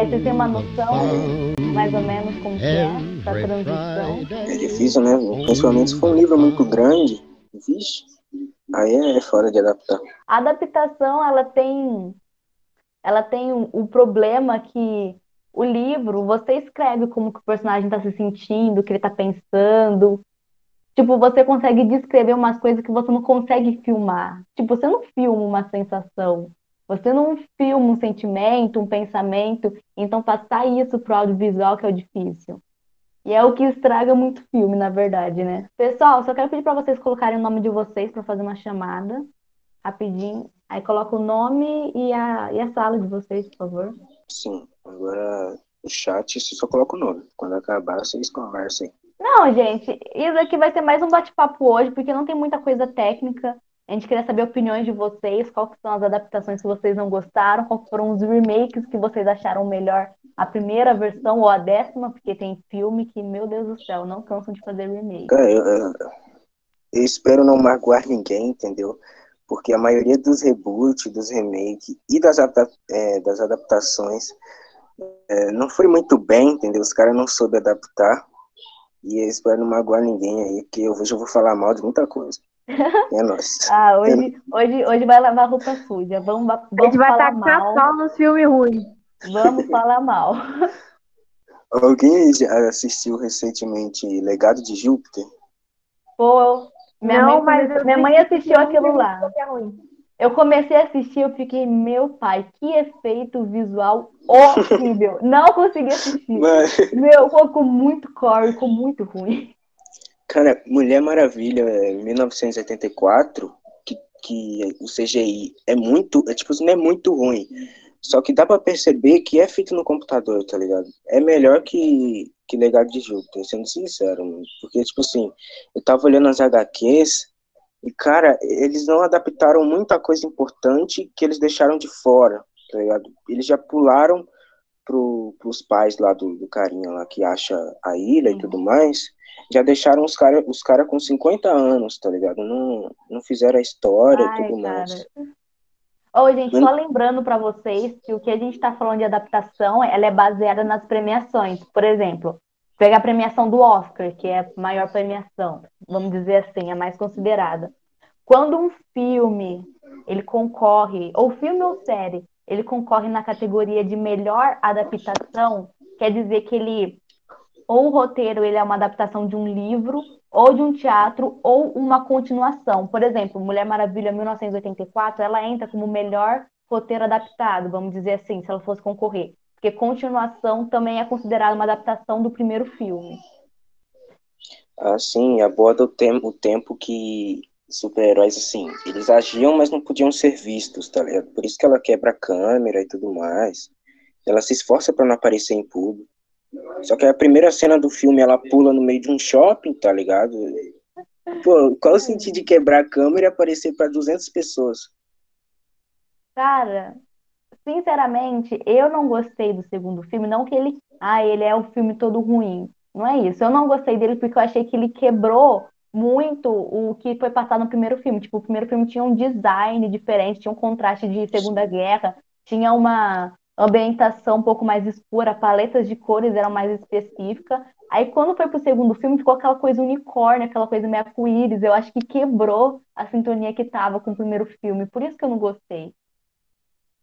Aí você tem uma noção, mais ou menos, como que é essa transição? É difícil, né? Principalmente se for um livro muito grande. Vixe, aí é fora de adaptar. A adaptação, ela tem ela tem o um, um problema que o livro, você escreve como que o personagem está se sentindo, o que ele está pensando. Tipo, você consegue descrever umas coisas que você não consegue filmar. Tipo, você não filma uma sensação. Você não filma um sentimento, um pensamento. Então, passar isso pro audiovisual que é o difícil. E é o que estraga muito filme, na verdade, né? Pessoal, só quero pedir para vocês colocarem o nome de vocês para fazer uma chamada. Rapidinho. Aí coloca o nome e a, e a sala de vocês, por favor. Sim. Agora, o chat, você só coloca o nome. Quando acabar, vocês conversam aí. Não, gente, isso aqui vai ser mais um bate-papo hoje, porque não tem muita coisa técnica. A gente queria saber opiniões de vocês, quais são as adaptações que vocês não gostaram, quais foram os remakes que vocês acharam melhor, a primeira versão ou a décima, porque tem filme que, meu Deus do céu, não cansam de fazer remake. Eu, eu, eu espero não magoar ninguém, entendeu? Porque a maioria dos reboots, dos remakes e das, é, das adaptações é, não foi muito bem, entendeu? Os caras não soube adaptar. E eu espero não magoar ninguém aí, porque vejo eu vou falar mal de muita coisa. É nóis. ah, hoje, hoje, hoje vai lavar roupa suja. Vamos, vamos a gente vai falar mal. só nos filmes ruins. Vamos falar mal. Alguém assistiu recentemente Legado de Júpiter? Pô, minha não, mãe, mas minha mãe assistiu aquilo lá. Eu comecei a assistir, eu fiquei, meu pai, que efeito visual horrível. Não consegui assistir. Mas... Meu, ficou muito core, ficou muito ruim. Cara, Mulher Maravilha, 1984, que, que o CGI é muito, é tipo, não é muito ruim. Só que dá pra perceber que é feito no computador, tá ligado? É melhor que, que Legado de Júpiter, sendo sincero, mano. Porque, tipo assim, eu tava olhando as HQs e, cara, eles não adaptaram muita coisa importante que eles deixaram de fora, tá ligado? Eles já pularam pro, pros pais lá do, do carinha lá que acha a ilha uhum. e tudo mais, já deixaram os caras os cara com 50 anos, tá ligado? Não, não fizeram a história Ai, e tudo cara. mais. Ô, gente, só lembrando para vocês que o que a gente está falando de adaptação, ela é baseada nas premiações. Por exemplo, pegar a premiação do Oscar, que é a maior premiação, vamos dizer assim, a mais considerada. Quando um filme ele concorre, ou filme ou série, ele concorre na categoria de melhor adaptação, quer dizer que ele ou o roteiro ele é uma adaptação de um livro, ou de um teatro, ou uma continuação. Por exemplo, Mulher Maravilha 1984, ela entra como melhor roteiro adaptado, vamos dizer assim, se ela fosse concorrer porque continuação também é considerada uma adaptação do primeiro filme. Ah, sim, aborda o tempo, o tempo que super-heróis, assim, eles agiam, mas não podiam ser vistos, tá ligado? Por isso que ela quebra a câmera e tudo mais. Ela se esforça para não aparecer em público. Só que a primeira cena do filme, ela pula no meio de um shopping, tá ligado? Pô, qual o sentido de quebrar a câmera e aparecer para 200 pessoas? Cara, sinceramente, eu não gostei do segundo filme, não que ele, ah, ele é o filme todo ruim. Não é isso. Eu não gostei dele porque eu achei que ele quebrou muito o que foi passado no primeiro filme. Tipo, o primeiro filme tinha um design diferente, tinha um contraste de Segunda Guerra, tinha uma ambientação um pouco mais escura, paletas de cores eram mais específicas. Aí quando foi pro segundo filme, ficou aquela coisa unicórnio, aquela coisa meio arco-íris. Eu acho que quebrou a sintonia que tava com o primeiro filme. Por isso que eu não gostei.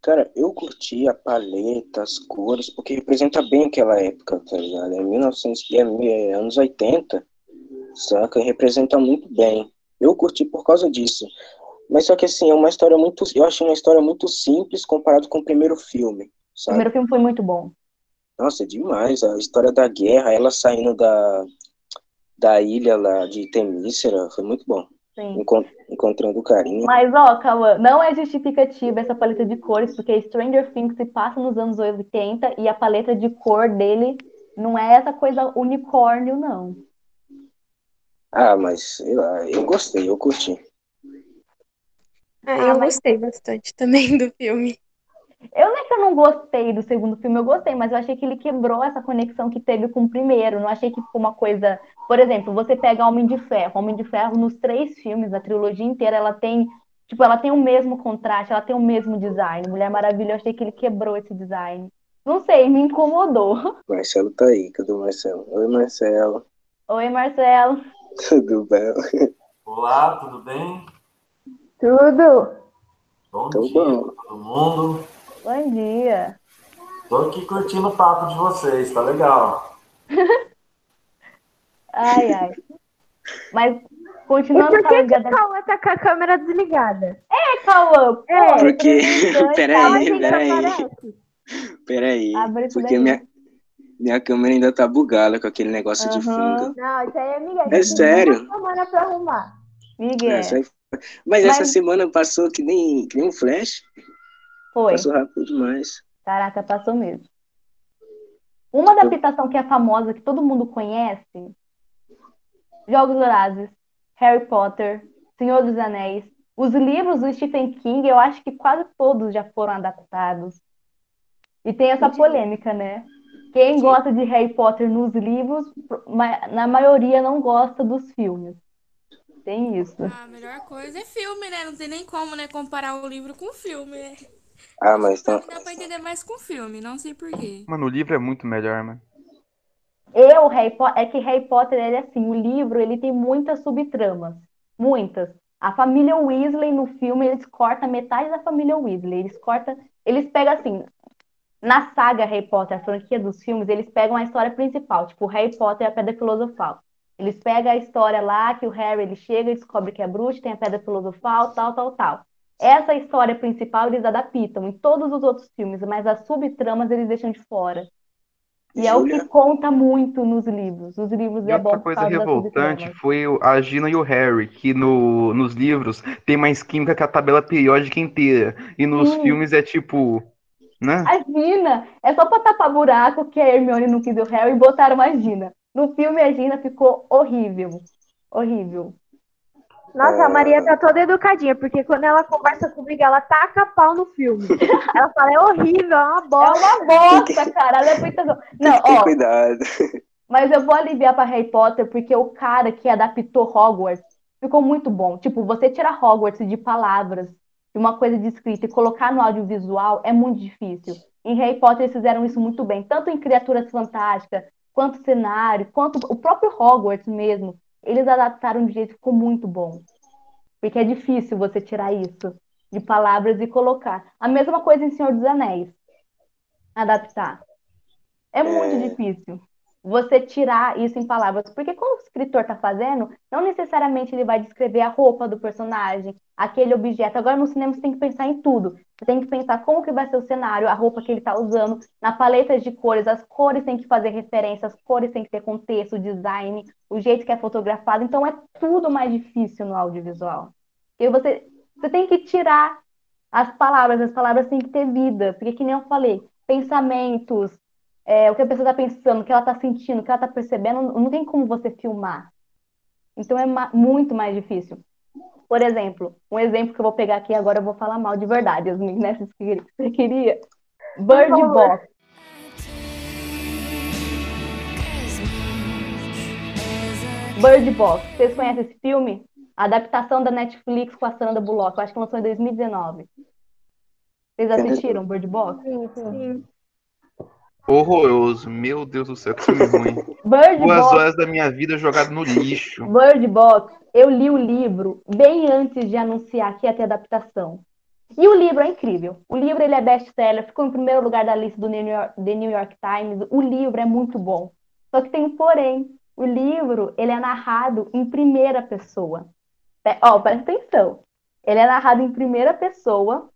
Cara, eu curti a paleta, as cores, porque representa bem aquela época, tá ligado? É 1900, é, anos 80, saca? Representa muito bem. Eu curti por causa disso. Mas só que assim, é uma história muito. Eu achei uma história muito simples comparado com o primeiro filme. Sabe? O primeiro filme foi muito bom. Nossa, é demais. A história da guerra, ela saindo da, da ilha lá de Temícera, foi muito bom. Sim. encontrando carinho. Mas, ó, Cauã, não é justificativa essa paleta de cores, porque Stranger Things se passa nos anos 80 e a paleta de cor dele não é essa coisa unicórnio, não. Ah, mas sei lá, eu gostei, eu curti. Ah, eu ah, mas... gostei bastante também do filme. Eu nem que eu não gostei do segundo filme, eu gostei, mas eu achei que ele quebrou essa conexão que teve com o primeiro. Não achei que ficou uma coisa. Por exemplo, você pega Homem de Ferro. Homem de Ferro, nos três filmes, a trilogia inteira, ela tem. Tipo, ela tem o mesmo contraste, ela tem o mesmo design. Mulher Maravilha, eu achei que ele quebrou esse design. Não sei, me incomodou. Marcelo tá aí, cadê o Marcelo? Oi, Marcelo. Oi, Marcelo. Tudo bem? Olá, tudo bem? Tudo? Bom Tô dia bom. todo mundo. Bom dia. Tô aqui curtindo o papo de vocês, tá legal. Ai, ai. Mas, E continuando por que, que de o Cauã tá com a câmera desligada? É, Cauã, É, Porque, e peraí, peraí. Peraí, porque daí. minha, minha câmera ainda tá bugada com aquele negócio de Aham. funga. Não, isso aí é Miguel. É Tem sério? Uma semana pra arrumar. Miguel, Essa aí- Mas essa Mas- semana passou que nem, que nem um flash. Foi. Passou rápido demais. Caraca, passou mesmo. Uma adaptação que é famosa, que todo mundo conhece, Jogos Vorazes, Harry Potter, Senhor dos Anéis. Os livros do Stephen King, eu acho que quase todos já foram adaptados. E tem essa polêmica, né? Quem gosta de Harry Potter nos livros, na maioria não gosta dos filmes. Tem isso. Ah, a melhor coisa é filme, né? Não tem nem como, né, comparar o livro com o filme, né? Ah, mas então. mim dá pra entender mais com o filme, não sei por quê. Mano, o livro é muito melhor, mano. Eu, Harry Potter, é que Harry Potter, ele é assim, o livro, ele tem muitas subtramas, muitas. A família Weasley no filme, eles cortam metade da família Weasley, eles cortam, eles pegam assim, na saga Harry Potter, a franquia dos filmes, eles pegam a história principal, tipo Harry Potter e a Pedra Filosofal. Eles pegam a história lá que o Harry, ele chega e descobre que é bruxo, tem a Pedra Filosofal, tal, tal, tal. Essa história principal eles adaptam em todos os outros filmes, mas as subtramas eles deixam de fora. E é o que conta muito nos livros. Os livros E é bom outra coisa revoltante foi a Gina e o Harry, que no, nos livros tem mais química que a tabela periódica inteira. E nos Sim. filmes é tipo. Né? A Gina, é só pra tapar buraco que a Hermione não quis o Harry e botaram a Gina. No filme a Gina ficou horrível. Horrível. Nossa, a Maria tá toda educadinha, porque quando ela conversa comigo, ela taca pau no filme. Ela fala, é horrível, é uma É bosta. uma bosta, cara. Ela é muita... Não, ó, cuidado. Mas eu vou aliviar pra Harry Potter porque o cara que adaptou Hogwarts ficou muito bom. Tipo, você tirar Hogwarts de palavras, de uma coisa de escrita e colocar no audiovisual é muito difícil. Em Harry Potter eles fizeram isso muito bem, tanto em Criaturas Fantásticas, quanto cenário, quanto o próprio Hogwarts mesmo. Eles adaptaram de um jeito que ficou muito bom. Porque é difícil você tirar isso de palavras e colocar. A mesma coisa em Senhor dos Anéis. Adaptar. É muito É. difícil você tirar isso em palavras, porque quando o escritor está fazendo, não necessariamente ele vai descrever a roupa do personagem, aquele objeto. Agora no cinema você tem que pensar em tudo. Você tem que pensar como que vai ser o cenário, a roupa que ele está usando, na paleta de cores, as cores têm que fazer referência, as cores têm que ter contexto, o design, o jeito que é fotografado. Então é tudo mais difícil no audiovisual. E você, você tem que tirar as palavras, as palavras têm que ter vida, porque que nem eu falei, pensamentos, é, o que a pessoa está pensando, o que ela está sentindo, o que ela está percebendo, não, tem como você filmar. Então é ma- muito mais difícil. Por exemplo, um exemplo que eu vou pegar aqui agora, eu vou falar mal de verdade, Yasmin, né? Queria- Você queria? Bird. Box. Bird Box. Vocês conhecem esse filme? A adaptação da Netflix com a Sandra Bullock. Eu acho que lançou em 2019. Vocês assistiram Bird Box? Sim, sim. Horroroso. Meu Deus do céu, que filme ruim. Bird Duas Box. horas da minha vida jogado no lixo. Bird Box, eu li o livro bem antes de anunciar que ia ter adaptação. E o livro é incrível. O livro ele é best-seller, ficou em primeiro lugar da lista do New York, The New York Times. O livro é muito bom. Só que tem um porém. O livro ele é narrado em primeira pessoa. Pe- Ó, presta atenção. Ele é narrado em primeira pessoa.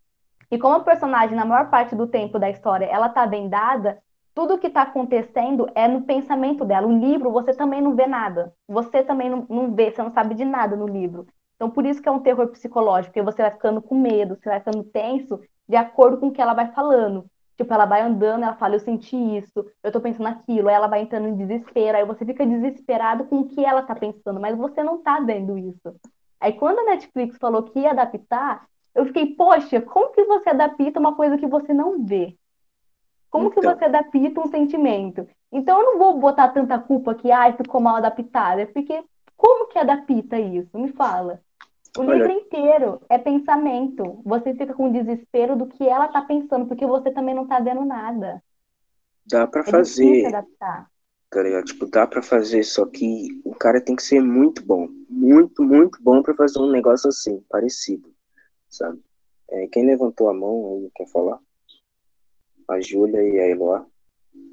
E como a personagem, na maior parte do tempo da história, ela tá vendada, tudo que está acontecendo é no pensamento dela. O livro, você também não vê nada. Você também não, não vê, você não sabe de nada no livro. Então, por isso que é um terror psicológico, porque você vai ficando com medo, você vai ficando tenso de acordo com o que ela vai falando. Tipo, ela vai andando, ela fala, eu senti isso, eu tô pensando aquilo, aí ela vai entrando em desespero, aí você fica desesperado com o que ela tá pensando, mas você não tá vendo isso. Aí quando a Netflix falou que ia adaptar, eu fiquei, poxa, como que você adapta uma coisa que você não vê? Como que Então. você adapta um sentimento? Então eu não vou botar tanta culpa que, ai, ficou mal adaptado, é porque como que adapta isso? Me fala. O Olha- livro inteiro é pensamento. Você fica com desespero do que ela tá pensando, porque você também não tá vendo nada. Dá pra É fazer, adaptar. tá ligado? Tipo, dá pra fazer, só que o cara tem que ser muito bom. Muito, muito bom pra fazer um negócio assim, parecido, sabe? É, quem levantou a mão aí, quer falar? A Júlia e a Eloá.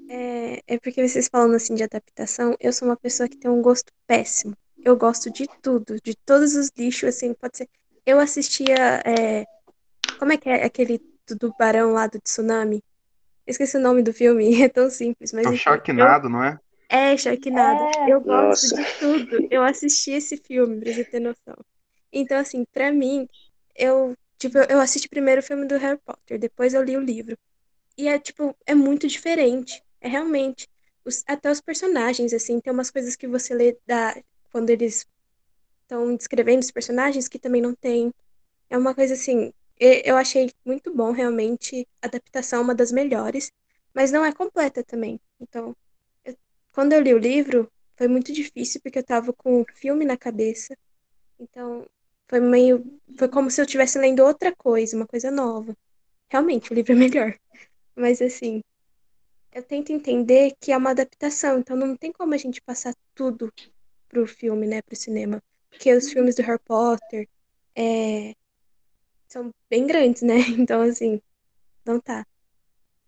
É, é porque vocês falando assim de adaptação, eu sou uma pessoa que tem um gosto péssimo. Eu gosto de tudo, de todos os lixos, assim, pode ser. Eu assistia. é, Como é que é aquele do tubarão lá do tsunami? Eu esqueci o nome do filme, é tão simples, mas É o enfim, Sharknado, não é? É, Sharknado. É. Eu gosto Nossa. de tudo. Eu assisti esse filme, pra você ter noção. Então, assim, pra mim, eu, tipo, eu assisti primeiro o filme do Harry Potter, depois eu li o livro. E é, tipo, é muito diferente. É realmente. Os- até os personagens, assim, tem umas coisas que você lê da, quando eles estão descrevendo os personagens que também não tem. É uma coisa assim, eu achei muito bom, realmente. A adaptação é uma das melhores, mas não é completa também. Então, eu- quando eu li o livro, foi muito difícil porque eu tava com o filme na cabeça. Então, foi meio, foi como se eu estivesse lendo outra coisa, uma coisa nova. Realmente, o livro é melhor. Mas assim, eu tento entender que é uma adaptação, então não tem como a gente passar tudo pro filme, né, pro cinema. Porque os filmes do Harry Potter é, são bem grandes, né? Então, assim, não tá.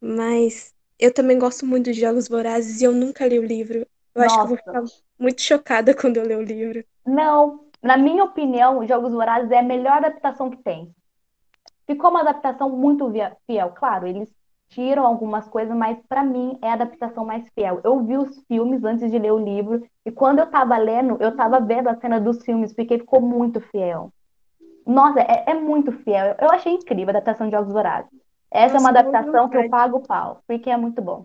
Mas eu também gosto muito de Jogos Vorazes e eu nunca li o livro. Eu acho que eu vou ficar Nossa. muito chocada quando eu ler o livro. Não, na minha opinião, Jogos Vorazes é a melhor adaptação que tem. Ficou uma adaptação muito fiel. Claro, eles tiram algumas coisas, mas pra mim é a adaptação mais fiel. Eu vi os filmes antes de ler o livro, e quando eu tava lendo, eu tava vendo a cena dos filmes, porque ficou muito fiel. Nossa, é, é muito fiel. Eu achei incrível a adaptação de Jogos Vorazes. Essa é uma Nossa, adaptação que eu pago o pau, porque é muito bom.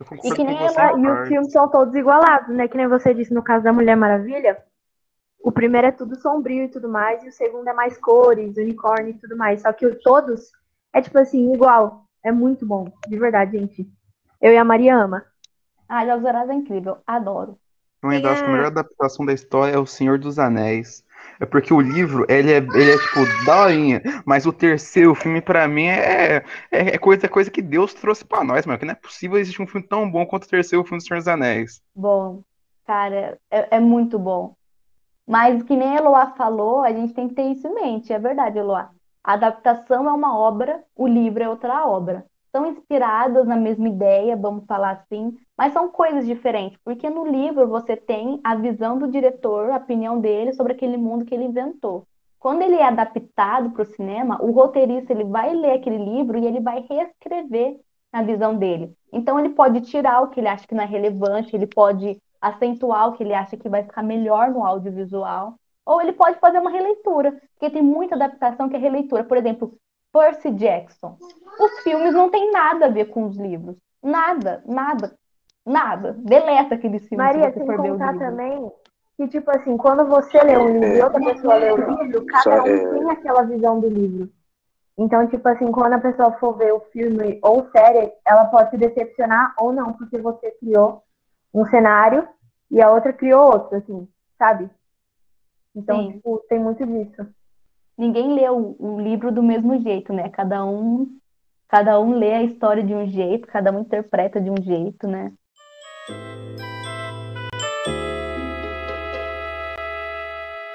Eu E que nem ela- em E os filmes são todos igualados, né? Que nem você disse no caso da Mulher Maravilha. O primeiro é tudo sombrio e tudo mais, e o segundo é mais cores, unicórnio e tudo mais. Só que o todos é tipo assim, igual. É muito bom, de verdade, gente. Eu e a Maria ama. Ah, Jogos Vorazes é incrível, adoro. Eu ainda acho que a a- melhor adaptação da história é O Senhor dos Anéis. É porque o livro, ele é, ele é tipo, daorinha. Mas o terceiro filme, pra mim, é, é, é coisa, coisa que Deus trouxe pra nós, mano. Que não é possível existir um filme tão bom quanto o terceiro filme do Senhor dos Anéis. Bom, cara, é, é muito bom. Mas que nem a Eloá falou, a gente tem que ter isso em mente, é verdade, Eloá. A adaptação é uma obra, o livro é outra obra. São inspiradas na mesma ideia, vamos falar assim, mas são coisas diferentes, porque no livro você tem a visão do diretor, a opinião dele sobre aquele mundo que ele inventou. Quando ele é adaptado para o cinema, o roteirista ele vai ler aquele livro e ele vai reescrever na visão dele. Então ele pode tirar o que ele acha que não é relevante, ele pode acentuar o que ele acha que vai ficar melhor no audiovisual, ou ele pode fazer uma releitura, porque tem muita adaptação que é releitura. Por exemplo, Percy Jackson. Os filmes não têm nada a ver com os livros. Nada, nada, nada. Deleta aqueles filmes Maria, se você for ver o livro. também que, tipo assim, quando você lê um livro e outra pessoa lê o livro, cada um é, tem aquela visão do livro. Então, tipo assim, quando a pessoa for ver o filme ou série, ela pode se decepcionar ou não, porque você criou um cenário e a outra criou outro, assim, sabe? Então, tipo, tem muito disso. Ninguém lê o, o livro do mesmo jeito, né? Cada um, cada um lê a história de um jeito, cada um interpreta de um jeito, né?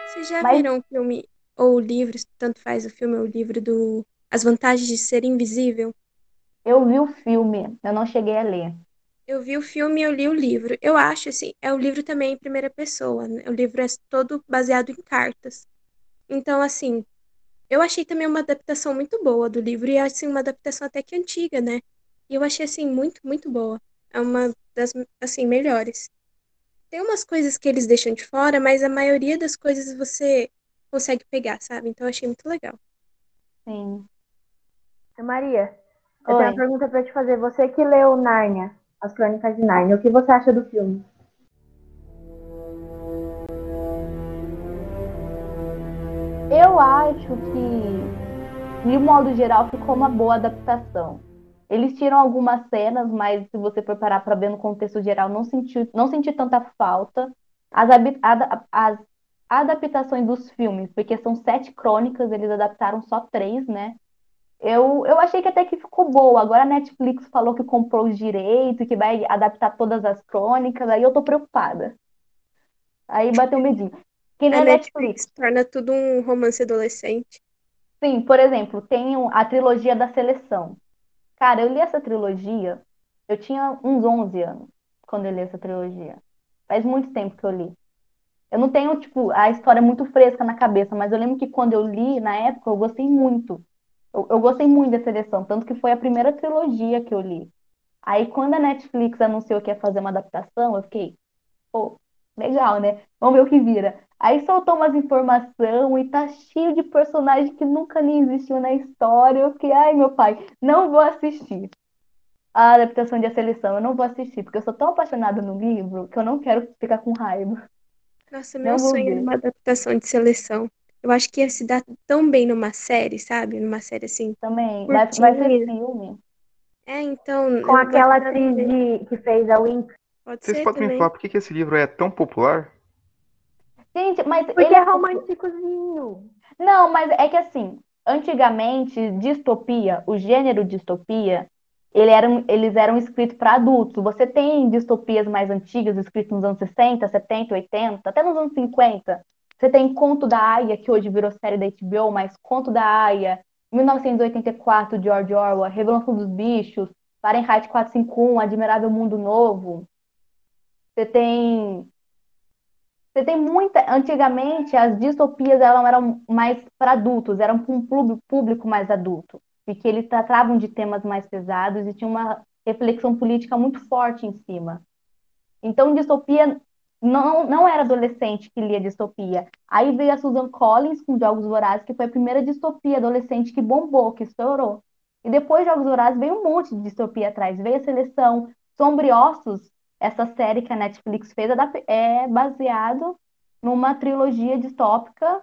Vocês já Mas- viram o filme ou o livro, tanto faz o filme ou o livro do As Vantagens de Ser Invisível? Eu vi o filme, eu não cheguei a ler. Eu vi o filme e eu li o livro. Eu acho, assim, é o livro também em primeira pessoa, né? O livro é todo baseado em cartas. Então, assim, eu achei também uma adaptação muito boa do livro e, assim, uma adaptação até que antiga, né? E eu achei, assim, muito, muito boa. É uma das, assim, melhores. Tem umas coisas que eles deixam de fora, mas a maioria das coisas você consegue pegar, sabe? Então, eu achei muito legal. Sim. Maria, eu tenho uma pergunta pra te fazer. Você que leu Nárnia, As Crônicas de Nárnia, o que você acha do filme? Eu acho que, de um modo geral, ficou uma boa adaptação. Eles tiram algumas cenas, mas se você for parar para ver no contexto geral, não senti, não senti tanta falta. As, ada- as adaptações dos filmes, porque são sete crônicas, eles adaptaram só três, né? Eu, eu achei que até que ficou boa. Agora a Netflix falou que comprou os direitos, que vai adaptar todas as crônicas, aí eu tô preocupada. Aí bateu medinho. Que nem A a Netflix. Netflix torna tudo um romance adolescente. Sim, por exemplo, tem um- a trilogia da seleção. Cara, eu li essa trilogia, eu tinha uns 11 anos quando eu li essa trilogia. Faz muito tempo que eu li. Eu não tenho, tipo, a história muito fresca na cabeça, mas eu lembro que quando eu li, na época, eu gostei muito. Eu, eu gostei muito da seleção, tanto que foi a primeira trilogia que eu li. Aí, quando a Netflix anunciou que ia fazer uma adaptação, eu fiquei, pô, legal, né? Vamos ver o que vira. Aí soltou umas informações e tá cheio de personagem que nunca nem existiu na história. Eu fiquei, ai, meu pai, não vou assistir a adaptação de A Seleção. Eu não vou assistir, porque eu sou tão apaixonada no livro que eu não quero ficar com raiva. Nossa, meu sonho ver. era uma adaptação de seleção. Eu acho que ia se dar tão bem numa série, sabe? Numa série assim. Também vai, vai ser Curtinha. filme. É, então. Com aquela atriz de- que fez a Winx. Pode Vocês ser podem me também. falar por que que esse livro é tão popular? Gente, mas Porque ele é românticozinho. Não, mas é que assim, antigamente, distopia, o gênero distopia, ele era, um- eles eram escritos para adultos. Você tem distopias mais antigas, escritas nos anos 60, 70, 80, até nos anos 50. Você tem Conto da Aia, que hoje virou série da HBO, mas Conto da Aia, 1984, George Orwell, Revelação dos Bichos, Fahrenheit 451, Admirável Mundo Novo. Você tem você tem muita. Antigamente, as distopias elas eram mais para adultos, eram para um público, mais adulto, porque eles tratavam de temas mais pesados e tinha uma reflexão política muito forte em cima. Então, distopia não, não era adolescente que lia distopia. Aí veio a Susan Collins com Jogos Vorazes, que foi a primeira distopia adolescente que bombou, que estourou. E depois de Jogos Vorazes veio um monte de distopia atrás. Veio a Seleção, Sombriossos, essa série que a Netflix fez adap- é baseado numa trilogia distópica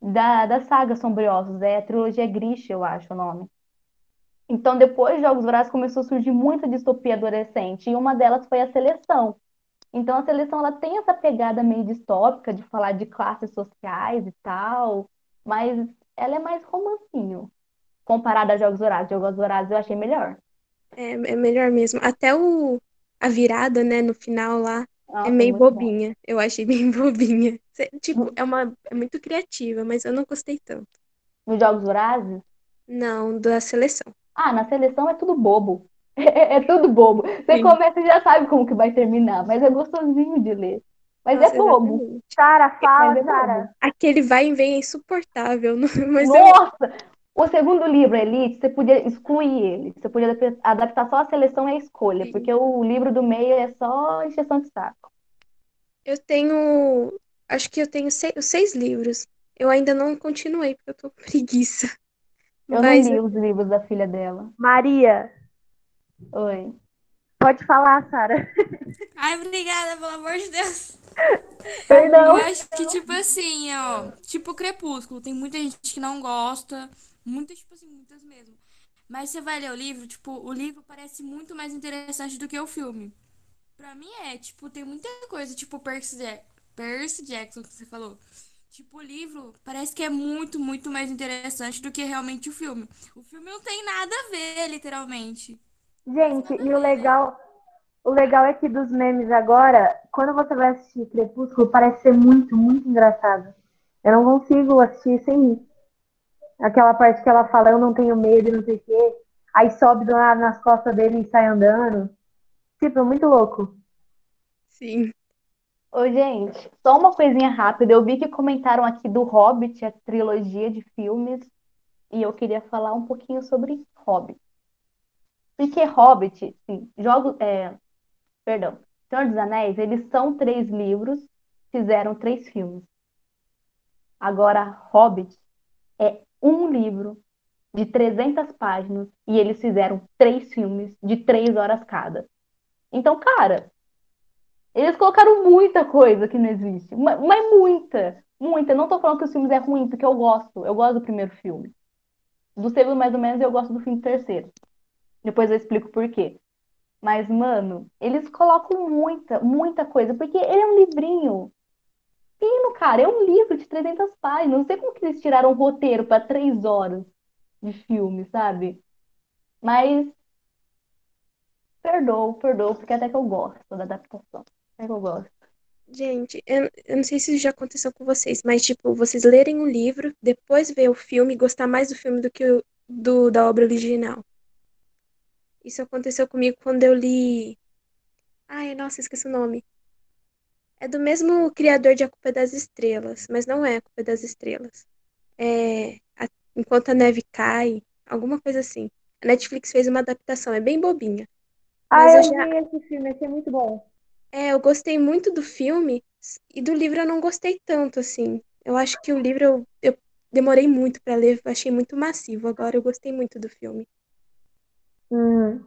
da, da saga Sombriossos. É a trilogia Grish, eu acho o nome. Então, depois de Jogos Vorazes, começou a surgir muita distopia adolescente, e uma delas foi a Seleção. Então, a Seleção ela tem essa pegada meio distópica de falar de classes sociais e tal, mas ela é mais romancinho comparada a Jogos Vorazes. Jogos Vorazes eu achei melhor. É, é melhor mesmo. Até o, a virada, né, no final lá, Nossa, é meio muito bom. bobinha. Eu achei bem bobinha. Tipo, é uma, é muito criativa, mas eu não gostei tanto. Nos Jogos Vorazes, Não, da seleção. ah, na Seleção é tudo bobo. É, é tudo bobo. Você Sim. começa e já sabe como que vai terminar, mas é gostosinho de ler. Mas Nossa, é bobo. exatamente. Sara, fala, é Sara. Aquele vai e vem é insuportável, mas eu, Nossa! O segundo livro, Elite, você podia excluir ele. Você podia adap- adaptar só a seleção e a escolha, Sim. porque o livro do meio é só encheção de saco. eu tenho. Acho que eu tenho seis, os seis livros. Eu ainda não continuei, porque eu tô com preguiça. Eu Mas não li os livros da filha dela. Maria, Oi. pode falar, Sara. Ai, obrigada, pelo amor de Deus. Perdão. Eu acho que, tipo assim, ó. Tipo Crepúsculo. Tem muita gente que não gosta. Muitas, tipo assim, muitas mesmo. Mas você vai ler o livro, tipo, o livro parece muito mais interessante do que o filme. Pra mim é, tipo, tem muita coisa, tipo Percy, Jack- Percy Jackson que você falou. Tipo, o livro parece que é muito, muito mais interessante do que realmente o filme. O filme não tem nada a ver, literalmente. Gente, e o legal, o legal é que dos memes agora, quando você vai assistir Crepúsculo, parece ser muito, muito engraçado. Eu não consigo assistir sem rir. Aquela parte que ela fala, eu não tenho medo e não sei o quê. Aí sobe do nada nas costas dele e sai andando. Tipo, é muito louco. Sim. Ô, gente, só uma coisinha rápida. Eu vi que comentaram aqui do Hobbit, a trilogia de filmes, e eu queria falar um pouquinho sobre Hobbit. Porque Hobbit, sim, jogos, é, perdão, Senhor dos Anéis, eles são três livros, fizeram três filmes. Agora, Hobbit é um livro de 300 páginas e eles fizeram três filmes de três horas cada. Então, cara, eles colocaram muita coisa que não existe, ma- mas muita, muita. Não tô falando que os filmes é ruim, porque eu gosto, eu gosto do primeiro filme. Do segundo, mais ou menos, eu gosto do do terceiro. Depois eu explico por quê. Mas, mano, eles colocam muita, muita coisa, porque ele é um livrinho. Fino, cara, é um livro de 300 páginas. Não sei como que eles tiraram o roteiro para três horas. de filme, sabe? Mas perdoo, perdoo, porque até que eu gosto da adaptação. Até que eu gosto. Gente, eu, eu não sei se isso já aconteceu com vocês, mas tipo, vocês lerem o livro, depois ver o filme e gostar mais do filme do que o, do, da obra original. Isso aconteceu comigo quando eu li. Ai, nossa, esqueci o nome. É do mesmo criador de A Culpa é das Estrelas, mas não é A Culpa é das Estrelas. É a- Enquanto a Neve Cai, alguma coisa assim. A Netflix fez uma adaptação, é bem bobinha. Ah, eu eu já, vi esse filme, esse é muito bom. é, eu gostei muito do filme e do livro eu não gostei tanto, assim. Eu acho que o livro eu, eu demorei muito pra ler, eu achei muito massivo. Agora eu gostei muito do filme. Hum.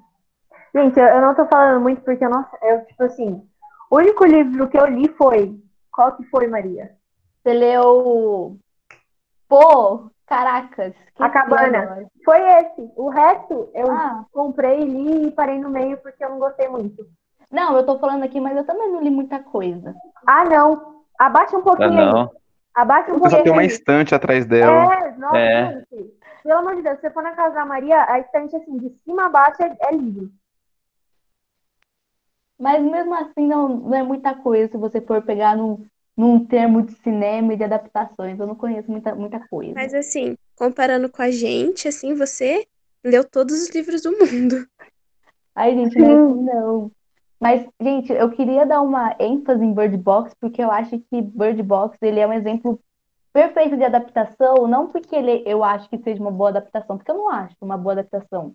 Gente, eu, não tô falando muito porque, nossa, eu, tipo assim, o único livro que eu li foi. Qual que foi, Maria? Você leu. Pô, caracas, A esqueci Cabana. Foi esse. O resto eu Ah, comprei, li e parei no meio porque eu não gostei muito. não, eu tô falando aqui, mas eu também não li muita coisa. Ah, não. Abaixa um Ah, pouquinho aí. não. Abaixa um Eu só pouquinho tenho uma estante atrás dela. É, nossa, É. gente. Pelo amor de Deus, se você for na casa da Maria, a estante assim, de cima a baixo é, é livro. Mas mesmo assim, não, não é muita coisa se você for pegar num, num termo de cinema e de adaptações. Eu não conheço muita, muita coisa. Mas assim, comparando com a gente, assim, você leu todos os livros do mundo. Ai, gente, não não. Mas, gente, eu queria dar uma ênfase em Bird Box, porque eu acho que Bird Box ele é um exemplo perfeito de adaptação, não porque ele, eu acho que seja uma boa adaptação, porque eu não acho uma boa adaptação,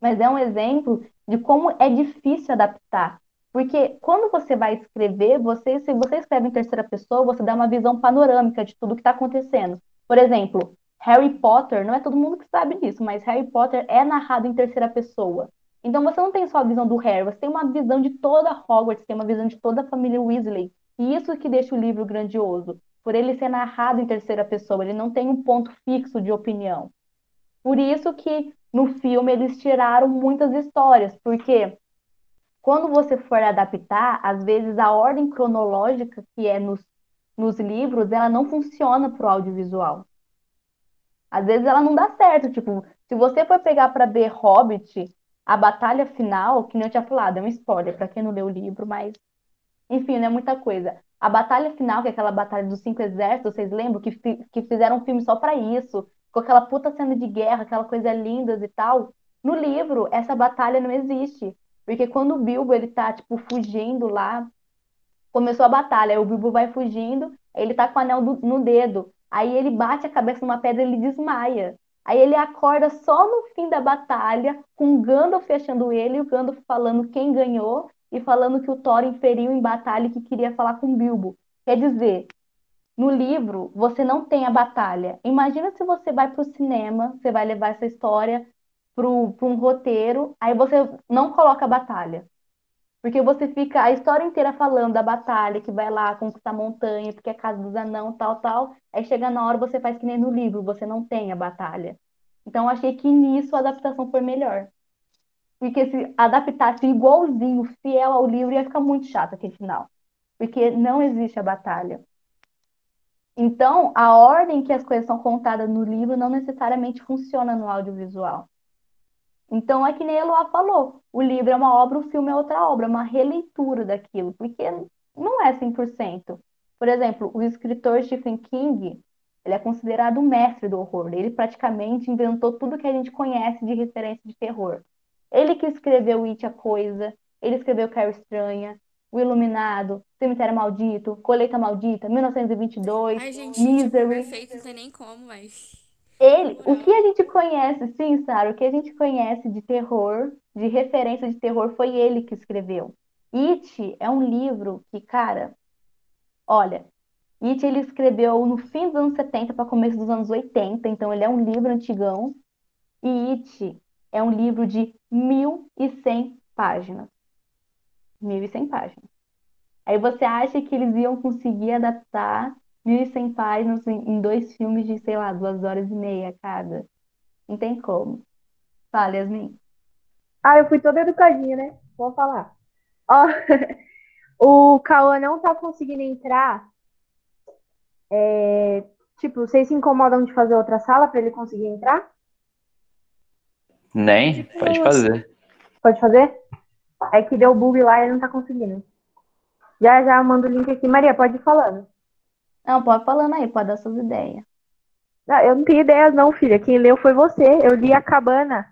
mas é um exemplo de como é difícil adaptar. Porque quando você vai escrever, você, se você escreve em terceira pessoa, você dá uma visão panorâmica de tudo que está acontecendo. Por exemplo, Harry Potter, não é todo mundo que sabe disso, mas Harry Potter é narrado em terceira pessoa. Então você não tem só a visão do Harry, você tem uma visão de toda Hogwarts, tem uma visão de toda a família Weasley. E isso que deixa o livro grandioso, por ele ser narrado em terceira pessoa, ele não tem um ponto fixo de opinião. Por isso que no filme eles tiraram muitas histórias, porque quando você for adaptar, às vezes a ordem cronológica que é nos, nos livros, ela não funciona para o audiovisual. Às vezes ela não dá certo. Tipo, se você for pegar para ver Hobbit, a batalha final, que nem eu tinha falado, é um spoiler para quem não leu o livro, mas enfim, não é muita coisa. A batalha final, que é aquela batalha dos cinco exércitos, vocês lembram? Que, que fizeram um filme só para isso, com aquela puta cena de guerra, aquela coisa lindas e tal. No livro, essa batalha não existe, porque quando o Bilbo ele tá tipo fugindo lá, começou a batalha, aí o Bilbo vai fugindo, ele tá com o anel do- no dedo, aí ele bate a cabeça numa pedra e ele desmaia. Aí ele acorda só no fim da batalha, com o Gandalf achando ele, e o Gandalf falando quem ganhou e falando que o Thorin feriu em batalha e que queria falar com Bilbo. Quer dizer, no livro você não tem a batalha. Imagina se você vai para o cinema, você vai levar essa história para um roteiro, aí você não coloca a batalha. Porque você fica a história inteira falando da batalha, que vai lá conquistar a montanha, porque é casa dos anão, tal, tal. Aí chega na hora você faz que nem no livro, você não tem a batalha. Então achei que nisso a adaptação foi melhor. Porque se adaptasse igualzinho, fiel ao livro, ia ficar muito chato aquele final. Porque não existe a batalha. Então, a ordem que as coisas são contadas no livro não necessariamente funciona no audiovisual. Então, é que nem a Eloá falou, o livro é uma obra, o filme é outra obra, é uma releitura daquilo, porque não é 100%. Por exemplo, o escritor Stephen King, ele é considerado o mestre do horror. Ele praticamente inventou tudo que a gente conhece de referência de terror. Ele que escreveu It, a Coisa, ele escreveu Carrie Estranha, O Iluminado, Cemitério Maldito, Colheita Maldita, 1922, Ai, gente, tipo, Misery. perfeito, não tem nem como, mas. Ele, o que a gente conhece, sim, Sara, o que a gente conhece de terror, de referência de terror, foi ele que escreveu. It é um livro que, cara, olha, It ele escreveu no fim dos anos 70 para começo dos anos 80, então ele é um livro antigão. E It é um livro de 1.100 páginas. 1.100 páginas. Aí você acha que eles iam conseguir adaptar 1.100 páginas em, dois filmes de, sei lá, duas horas e meia cada? Não tem como. Fala, Yasmin. Ah, eu fui toda educadinha, né? Vou falar. Ó, o Cauã não tá conseguindo entrar. É, tipo, vocês se incomodam de fazer outra sala pra ele conseguir entrar? Nem? Pode fazer. Pode fazer? É que deu bug lá e ele não tá conseguindo. Já já eu mando o link aqui. Maria, pode ir falando. Não, pode falando aí, pode dar suas ideias. Não, eu não tenho ideias não, filha. Quem leu foi você. Eu li a cabana.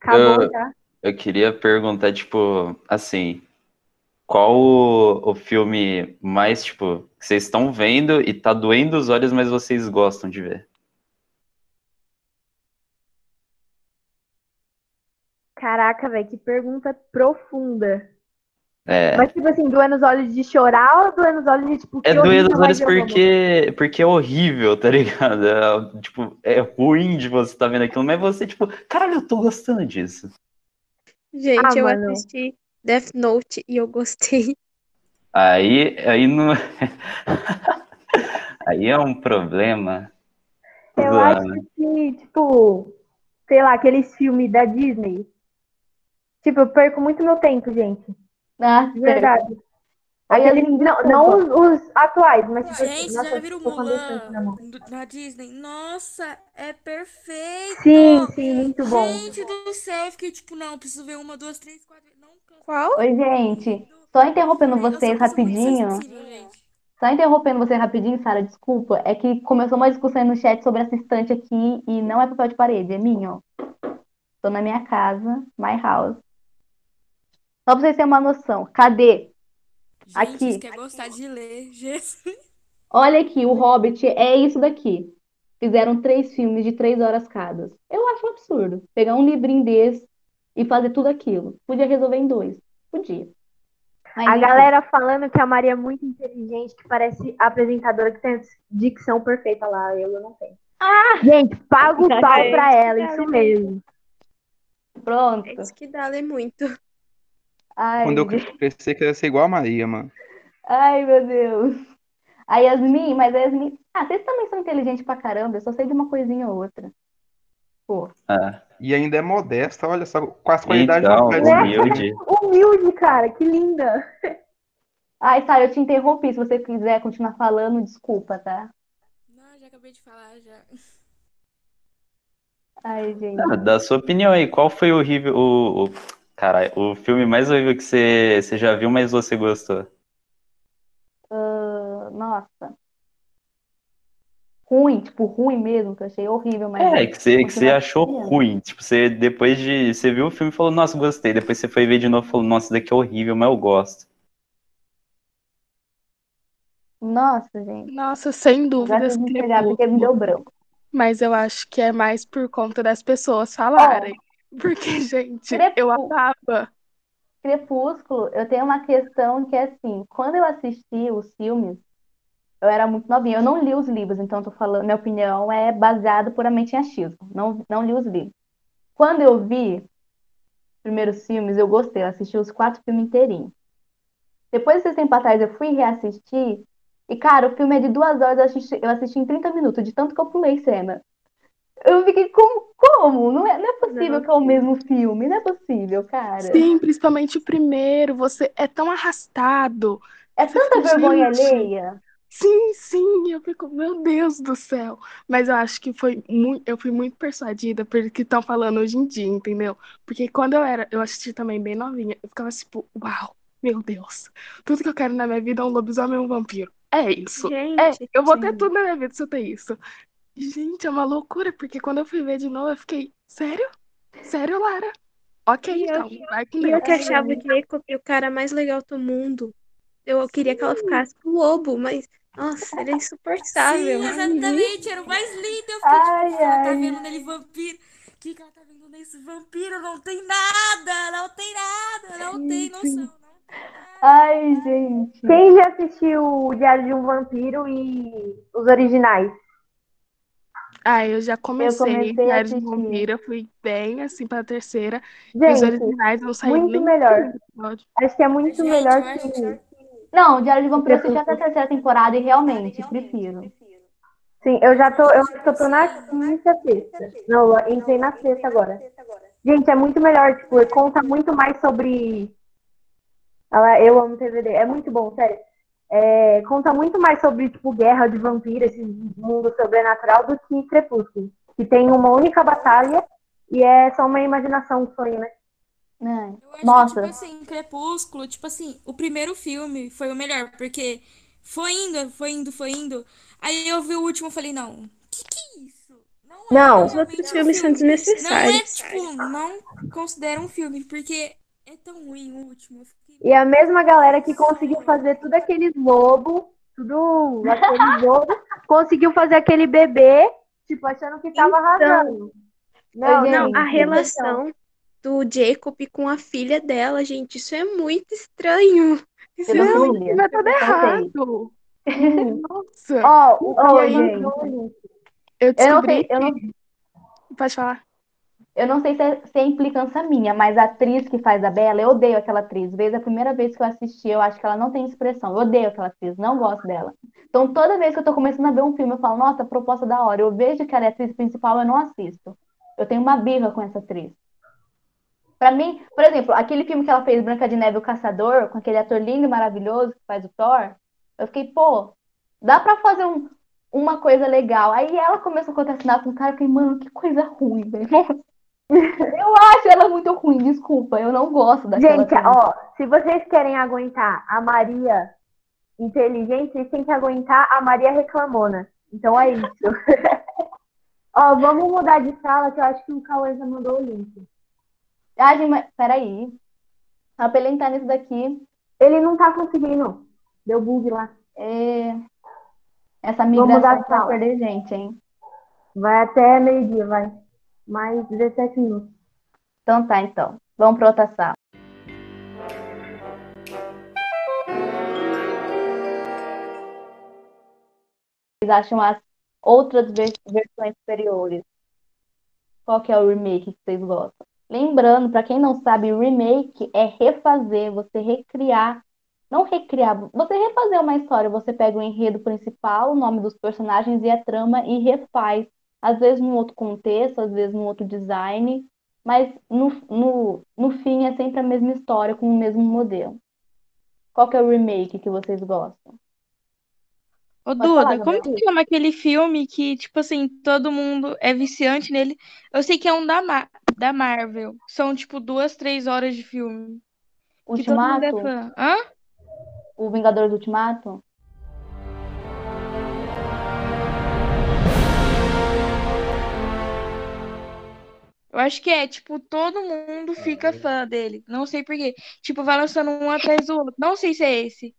Acabou Eu- já. Eu queria perguntar, tipo, assim, qual o, o filme mais, tipo, que vocês estão vendo e tá doendo os olhos, mas vocês gostam de ver? Caraca, velho, que pergunta profunda. É, Mas, tipo assim, doer nos olhos de chorar ou doer nos olhos de, tipo, que é doer horrível, os olhos porque, porque é horrível, tá ligado? É, tipo, é ruim de você estar vendo aquilo, mas você, tipo, caralho, eu tô gostando disso. Gente, Ah, eu mano. assisti Death Note e eu gostei. Aí, aí não. Aí é um problema. Eu da- acho que, tipo, sei lá, aqueles filmes da Disney. Tipo, eu perco muito meu tempo, gente. Ah, De verdade. Aí, Aline, não, não os, os atuais, mas tipo Gente, nossa, já viram na. Mulan do- na Disney? Nossa, é perfeito! Sim, sim, muito bom. Gente do céu, eu fiquei tipo, não, preciso ver uma, duas, três, quatro. Não. Qual? Oi, gente. Só interrompendo vocês rapidinho. Só interrompendo você rapidinho, Sara, desculpa. É que começou uma discussão aí no chat sobre essa estante aqui e não é papel de parede, é minha, ó. Tô na minha casa, my house. Só pra vocês terem uma noção. Cadê? Gente, Aqui. querem gostar de ler, Jesus. Olha aqui, o Hobbit é isso daqui. Fizeram três filmes de três horas cada. Eu acho um absurdo. Pegar um livrinho desse e fazer tudo aquilo. Podia resolver em dois. Podia. Mas, A galera falando que a Maria é muito inteligente, que parece apresentadora que tem dicção perfeita lá. Eu, eu não tenho. Gente, paga o pau é pra que ela, isso né? mesmo. Pronto. É isso que dá ler muito. Ai, Quando eu crescer, queria ser igual a Maria, mano. Ai, meu Deus. A Yasmin, mas a Yasmin. Ah, vocês também são inteligentes pra caramba. Eu só sei de uma coisinha ou outra. Pô. Ah, E ainda é modesta, olha só, com as qualidades então, né? humilde. Humilde, cara, que linda. Ai, Sara, eu te interrompi. Se você quiser continuar falando, desculpa, tá? Não, já acabei de falar, já. Ai, gente. Ah, Dá a sua opinião aí, qual foi o horrível, o, o, caralho, o filme mais horrível que você, você já viu, mas você gostou? Ah, nossa. Ruim, tipo, ruim mesmo, que eu achei horrível, mas. É, que você, que você achou ruim, tipo, você depois de, você viu o filme e falou, nossa, gostei, depois você foi ver de novo e falou, nossa, isso daqui é horrível, mas eu gosto. Nossa, gente. Nossa, sem dúvidas, me pegaram porque me deu branco. Mas eu acho que é mais por conta das pessoas falarem. Porque, gente, eu amava. Crepúsculo, eu tenho uma questão que é assim, quando eu assisti os filmes, eu era muito novinha. Eu não li os livros, então eu tô falando, minha opinião é baseada puramente em achismo. Não, não li os livros. Quando eu vi os primeiros filmes, eu gostei. Eu assisti os quatro filmes inteirinhos. Depois desse tempo atrás, eu fui reassistir. E, cara, o filme é de duas horas, eu assisti, eu assisti em 30 minutos, de tanto que eu pulei cena. Eu fiquei, como? Como? Não é, não é possível que é o mesmo filme. Não é possível, cara. Sim, principalmente o primeiro, você é tão arrastado. É tanta Gente. vergonha alheia. Sim, sim, eu fico, meu Deus do céu. Mas eu acho que foi muito, eu fui muito persuadida pelo que estão falando hoje em dia, entendeu? Porque quando eu era, eu assisti também bem novinha, eu ficava tipo, uau, meu Deus, tudo que eu quero na minha vida é um lobisomem ou um vampiro. É isso. É, Gente, eu vou ter tudo na minha vida se eu ter isso. Gente, é uma loucura, porque quando eu fui ver de novo, eu fiquei, sério? Sério, Lara? Ok, E eu- então, vai com E eu que achava que Eiko era o cara mais legal do mundo. Eu queria que ela ficasse com o lobo, mas, nossa, ele é insuportável. Sim, exatamente, era o mais lindo. Eu fiquei Ai, tipo, ela tá ai. vendo nele vampiro. O que, que ela tá vendo nesse vampiro? Não tem nada, não tem nada, não tem noção, não. Ai, gente. Quem já assistiu o Diário de um Vampiro e os originais? Ah, eu já comecei comecei a Diário de eu fui bem assim pra terceira. E os Gente, originais não saíram muito nem melhor. acho que é muito Gente, melhor eu que. Não, Diário de Vampiro eu assisti até a terceira temporada e realmente prefiro. Sim, eu já tô, eu acho que eu tô na quinta, sexta. Não, eu entrei na sexta agora. Gente, é muito melhor, tipo, conta muito mais sobre. Ela- Eu amo TVD, é muito bom, sério. É, conta muito mais sobre, tipo, guerra de vampiro, esse mundo sobrenatural, do que Crepúsculo. Que tem uma única batalha E é só uma imaginação, um sonho, né? É. Eu acho Nossa. que, tipo assim, Crepúsculo, tipo assim, o primeiro filme foi o melhor, porque foi indo, foi indo, foi indo. Aí eu vi o último e falei, não, que que é isso? Não, é Não. Os realmente outros um filmes são filme. Não é, desnecessários. tipo, não considero um filme, porque é tão ruim o último. Eu fiquei, E a mesma galera que conseguiu fazer tudo aqueles lobos, tudo aqueles lobos, conseguiu fazer aquele bebê, tipo, achando que tava Então. arrasando. Não, Não, gente. a relação do Jacob com a filha dela, gente, isso é muito estranho. Isso é Pedofilia. Vai tudo Eu errado. Nossa. Ó, o Ô, Cauê gente. um link. Eu Eu não descobri sei, eu não. Pode falar. Eu não sei se é, se é implicância minha, mas a atriz que faz a Bela, eu odeio aquela atriz. Desde a primeira vez que eu assisti, eu acho que ela não tem expressão. Eu odeio aquela atriz, não gosto dela. Então, toda vez que eu tô começando a ver um filme, eu falo, nossa, proposta da hora. Eu vejo que ela é atriz principal, eu não assisto. Eu tenho uma birra com essa atriz. Pra mim, por exemplo, aquele filme que ela fez, Branca de Neve e o Caçador, com aquele ator lindo e maravilhoso que faz o Thor, eu fiquei, pô, dá pra fazer um- uma coisa legal. Aí ela começou a contracenar com o cara, eu fiquei, mano, que coisa ruim, velho. Eu acho ela muito ruim, desculpa, eu não gosto daquela Gente, ó, se vocês querem aguentar a Maria inteligente, vocês têm que aguentar a Maria reclamona. Então é isso. Ó, vamos mudar de sala, que eu acho que o Cauê já mandou o link. Ah, gente, mas peraí. Só pra ele entrar nisso daqui, Ele não tá conseguindo. Deu bug lá. é... essa migração vai perder gente, hein? Vai até meio-dia, vai. Mais 17 minutos. Então tá, então. Vamos pra outra sala. Vocês acham as outras vers- versões superiores? Qual que é o remake que vocês gostam? Lembrando, pra quem não sabe, remake é refazer, você recriar. Não recriar, você refazer uma história. Você pega o enredo principal, o nome dos personagens e a trama e refaz. Às vezes num outro contexto, às vezes num outro design. Mas no, no, no fim é sempre a mesma história com o mesmo modelo. Qual que é o remake que vocês gostam? Ô, Pode falar, Duda, como Gabriel. que chama aquele filme que, tipo assim, todo mundo é viciante nele? Eu sei que é um da, Ma- da Marvel. São, tipo, duas, três horas de filme. É Ultimato? fã. Hã? O Vingadores Ultimato? Eu acho que é, tipo, todo mundo fica fã dele. Não sei por quê. Tipo, vai lançando um atrás do outro. Não sei se é esse.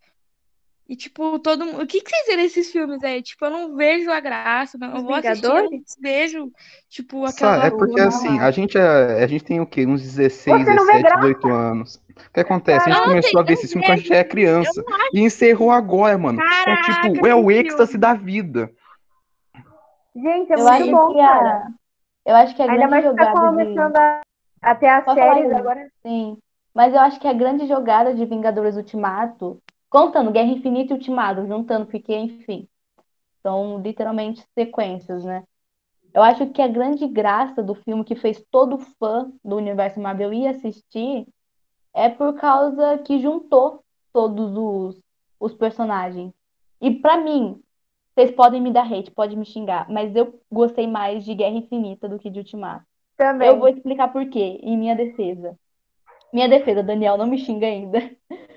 E, tipo, todo mundo. O que que vocês veem nesses filmes aí? Tipo, eu não vejo a graça. Não. Eu Os vou assistir, eu Vingadores? vejo, tipo, aquela Sabe, é porque assim, a gente, é, a gente tem o quê? Uns 16, Você não vê 17, graça? 18 anos. O que acontece? A gente Não, começou a ver esse filme quando a gente era criança. E encerrou agora, mano. É Caraca, tipo, é o êxtase da vida. Gente, é Eu muito acho bom, que cara. Eu acho que a Ainda grande mais que tá jogada de. começando a, a ter as Pode agora. Sim. Mas eu acho que a grande jogada de Vingadores Ultimato, contando Guerra Infinita e Ultimato, juntando, porque, enfim, são literalmente sequências, né? Eu acho que a grande graça do filme que fez todo fã do universo Marvel ir assistir é por causa que juntou todos os, os personagens. E pra mim, vocês podem me dar hate, podem me xingar, mas eu gostei mais de Guerra Infinita do que de Ultimato. Também. Eu vou explicar por quê, em minha defesa. Minha defesa, Daniel, não me xinga ainda.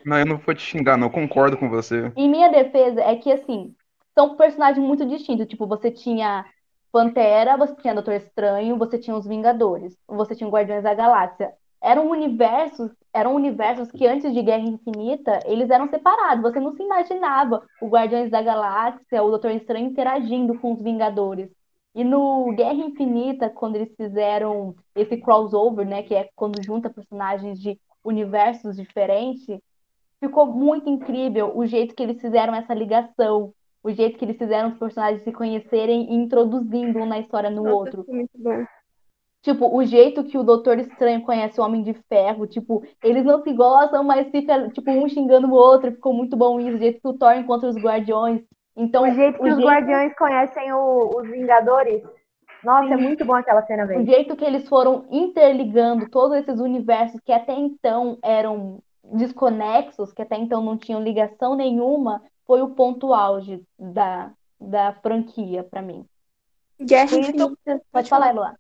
Não, eu não vou te xingar, não. Eu concordo com você. Em minha defesa é que, assim, são personagens muito distintos. Tipo, você tinha Pantera, você tinha Doutor Estranho, você tinha os Vingadores, você tinha o Guardiões da Galáxia. Eram universos, eram universos que antes de Guerra Infinita, eles eram separados. Você não se imaginava o Guardiões da Galáxia, o Doutor Estranho interagindo com os Vingadores. E no Guerra Infinita, quando eles fizeram esse crossover, né, que é quando junta personagens de universos diferentes, ficou muito incrível o jeito que eles fizeram essa ligação, o jeito que eles fizeram os personagens se conhecerem e introduzindo um na história no Nossa, outro. muito bom. Tipo, o jeito que o Doutor Estranho conhece o Homem de Ferro, tipo, eles não se gostam, mas fica, tipo, um xingando o outro, ficou muito bom isso, o jeito que o Thor encontra os Guardiões. Então, O jeito que o os jeito- Guardiões conhecem o- os Vingadores. Nossa, é muito bom aquela cena, O velho. jeito que eles foram interligando todos esses universos que até então eram desconexos, que até então não tinham ligação nenhuma, foi o ponto auge da, da franquia pra mim. Guerra Infinita. pode falar, Eloá.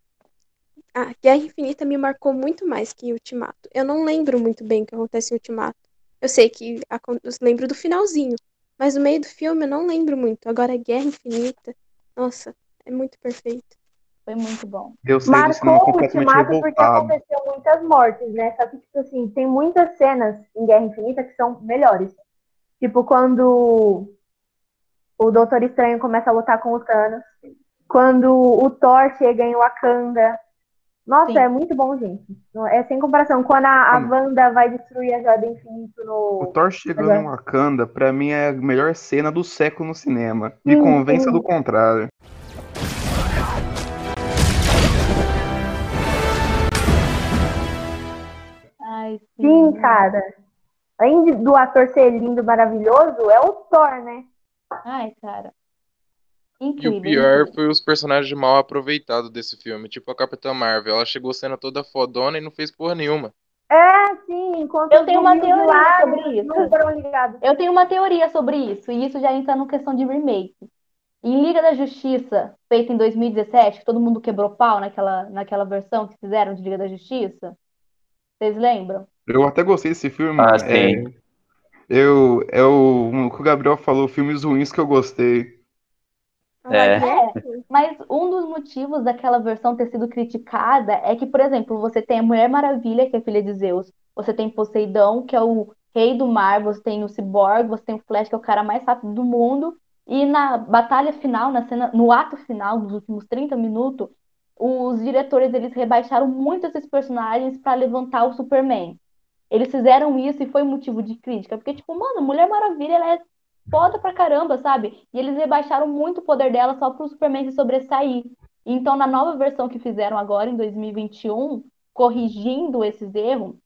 A Guerra Infinita me marcou muito mais que Ultimato. Eu não lembro muito bem o que acontece em Ultimato. Eu sei que acon- eu lembro do finalzinho, mas no meio do filme eu não lembro muito. Agora, Guerra Infinita, nossa, é muito perfeito. Foi muito bom. Eu cinema Marcou o Ultimato porque revoltado. aconteceu muitas mortes, né? Só que, tipo assim, tem muitas cenas em Guerra Infinita que são melhores. Tipo, quando o Doutor Estranho começa a lutar com o Thanos. Quando o Thor chega em Wakanda. Nossa, Sim. é muito bom, gente. É sem comparação. Quando a, a. Wanda vai destruir a Joia do Infinito O no. Thor chegando em Wakanda, pra mim, é a melhor cena do século no cinema. Me Sim, convença sim. do contrário. Ai, sim. Sim, cara. Além de- do ator ser lindo, maravilhoso, é o Thor, né? Ai, cara. E o Incrível. pior incrível. foi os personagens mal aproveitados desse filme. Tipo a Capitã Marvel. Ela chegou sendo toda fodona e não fez porra nenhuma. É, sim, enquanto Eu tenho uma teoria lá sobre isso. Eu tenho uma teoria sobre isso, e isso já entra no questão de remake. Em Liga da Justiça, feita em 2017, que todo mundo quebrou pau naquela, naquela versão que fizeram de Liga da Justiça. Vocês lembram? Eu até gostei desse filme. Ah, é, sim. eu, é o, o que o Gabriel falou, filmes ruins que eu gostei. É. Mas um dos motivos daquela versão ter sido criticada é que, por exemplo, você tem a Mulher Maravilha, que é filha de Zeus, você tem Poseidon, que é o rei do mar, você tem o Cyborg, você tem o Flash, que é o cara mais rápido do mundo, e na batalha final, na cena, no ato final dos últimos 30 minutos, os diretores eles rebaixaram muito esses personagens para levantar o Superman. Eles fizeram isso e foi motivo de crítica, porque tipo, mano, Mulher Maravilha ela é foda pra caramba, sabe? E eles rebaixaram muito o poder dela só pro Superman se sobressair. Então, na nova versão que fizeram agora, em 2021, corrigindo esses erros,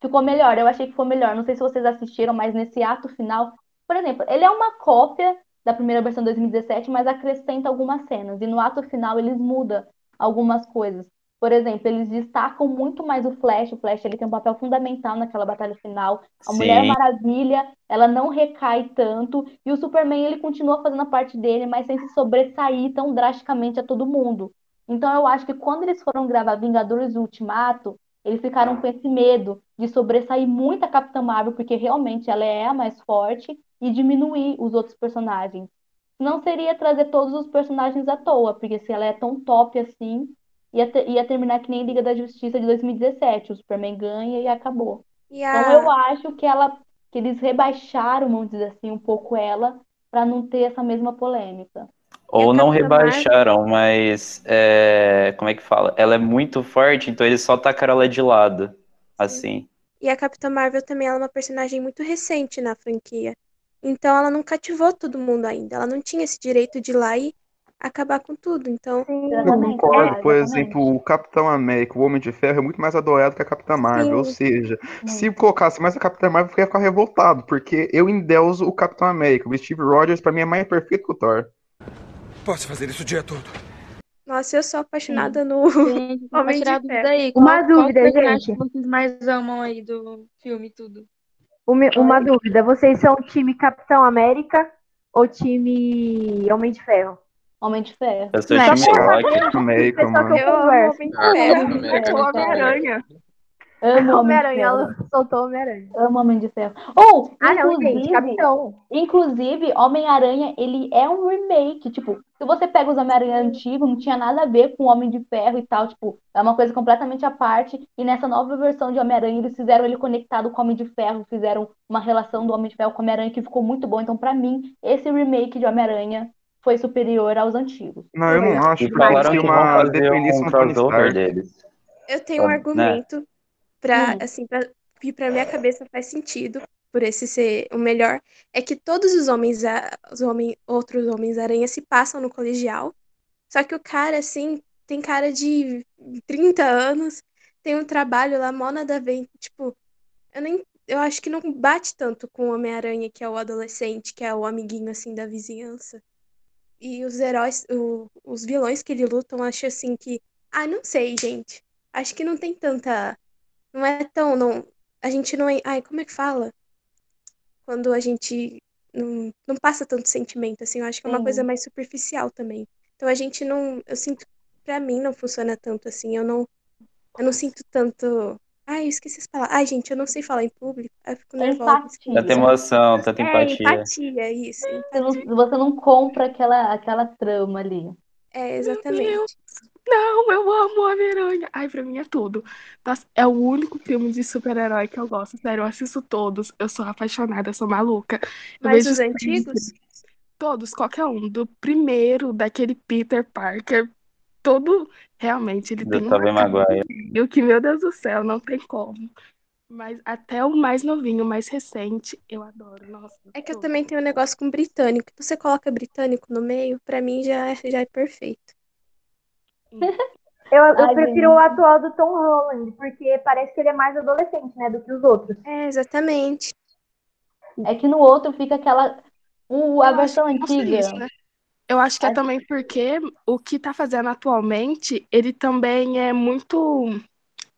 ficou melhor. Eu achei que ficou melhor. Não sei se vocês assistiram, mas nesse ato final, por exemplo, ele é uma cópia da primeira versão de 2017, mas acrescenta algumas cenas. E no ato final eles mudam algumas coisas. Por exemplo, eles destacam muito mais o Flash. O Flash ele tem um papel fundamental naquela batalha final. A Mulher Sim. Maravilha, ela não recai tanto. E o Superman, ele continua fazendo a parte dele, mas sem se sobressair tão drasticamente a todo mundo. Então eu acho que quando eles foram gravar Vingadores Ultimato, eles ficaram com esse medo de sobressair muito a Capitã Marvel, porque realmente ela é a mais forte, e diminuir os outros personagens. Não seria trazer todos os personagens à toa, porque se ela é tão top assim, ia, ter- ia terminar que nem Liga da Justiça de 2017. O Superman ganha e acabou. E Então eu acho que ela, que eles rebaixaram, vamos dizer assim, um pouco ela, para não ter essa mesma polêmica. Ou não rebaixaram, mas é, como é que fala? Ela é muito forte, então eles só tacaram ela de lado. Assim. E a Capitã Marvel também ela é uma personagem muito recente na franquia. Então ela não cativou todo mundo ainda. Ela não tinha esse direito de ir lá e acabar com tudo. Então, Eu Exatamente, concordo, é, por exemplo, o Capitão América, o Homem de Ferro, é muito mais adorado que a Capitã Marvel. Ou Sim. seja, se colocasse mais a Capitã Marvel, eu ia ficar revoltado, porque eu endeuso o Capitão América. O Steve Rogers, pra mim, é mais perfeito que o Thor. Posso fazer isso o dia todo. nossa, eu sou apaixonada no Homem de Ferro. aí, Uma qual, qual dúvida, gente. que vocês mais amam aí do filme e tudo? Uma, uma dúvida, vocês são time Capitão América ou time Homem de Ferro? Homem de Ferro. Eu sou Não, time só pra Rock. Capitão América, Pessoal que mano. eu Eu amo. Homem de Ah, Ferro. América. Homem-Aranha. Amo Homem de Homem-Aranha, Ferro. ela soltou Homem-Aranha. Amo Homem de Ferro. Ou, Ah, não, gente, inclusive, Capitão. inclusive, Homem-Aranha, ele é um remake. Tipo, se você pega os Homem-Aranha antigos, não tinha nada a ver com Homem de Ferro e tal. Tipo, é uma coisa completamente à parte. E nessa nova versão de Homem-Aranha, eles fizeram ele conectado com o Homem de Ferro. Fizeram uma relação do Homem de Ferro com o Homem-Aranha que ficou muito bom. Então, pra mim, esse remake de Homem-Aranha foi superior aos antigos. Não, eu não acho, porque que vão uma dependência um crossover deles. Eu tenho um Né? argumento pra, Hum. assim, pra, que pra minha cabeça faz sentido, por esse ser o melhor, é que todos os homens, os homem, outros Homens-Aranha se passam no colegial, só que o cara, assim, tem cara de 30 anos, tem um trabalho lá, mó nada a ver, tipo, eu nem, eu acho que não bate tanto com o Homem-Aranha, que é o adolescente, que é o amiguinho, assim, da vizinhança. E os heróis, o- os vilões que ele lutam, acho assim que, ah, não sei, gente. Acho que não tem tanta. Não é tão. Não, a gente não é. Ai, como é que fala? Quando a gente não, não passa tanto sentimento, assim. Eu acho que é uma Sim. coisa mais superficial também. Então a gente não. Eu sinto. pra mim não funciona tanto assim. Eu não, eu não sinto tanto. Ai, eu esqueci as palavras. Ai, gente, eu não sei falar em público. aí Eu fico nervosa. Empatia. Tanta emoção, tanta É, empatia. empatia, isso. Você não, você não compra aquela, aquela trama ali. É, exatamente. Não, eu amo Homem-Aranha. Ai, pra mim é tudo. Nossa, é o único filme de super-herói que eu gosto. Sério, eu assisto todos. Eu sou apaixonada, eu sou maluca. Eu Mas vejo os antigos? Todos, qualquer um. Do primeiro, daquele Peter Parker. Todo, realmente, ele Do tem uma Tobey Maguire. incrível que, meu Deus do céu, não tem como. Mas até o mais novinho, o mais recente, eu adoro. Nossa, É que eu também tenho um negócio com britânico. Você coloca britânico no meio, pra mim já, é- já é perfeito. Eu, eu Ai, prefiro o gente. atual do Tom Holland, porque parece que ele é mais adolescente, né, do que os outros. É, exatamente. É que no outro fica aquela. O, a versão antiga. isso, né? Eu acho que é também porque o que tá fazendo atualmente, ele também é muito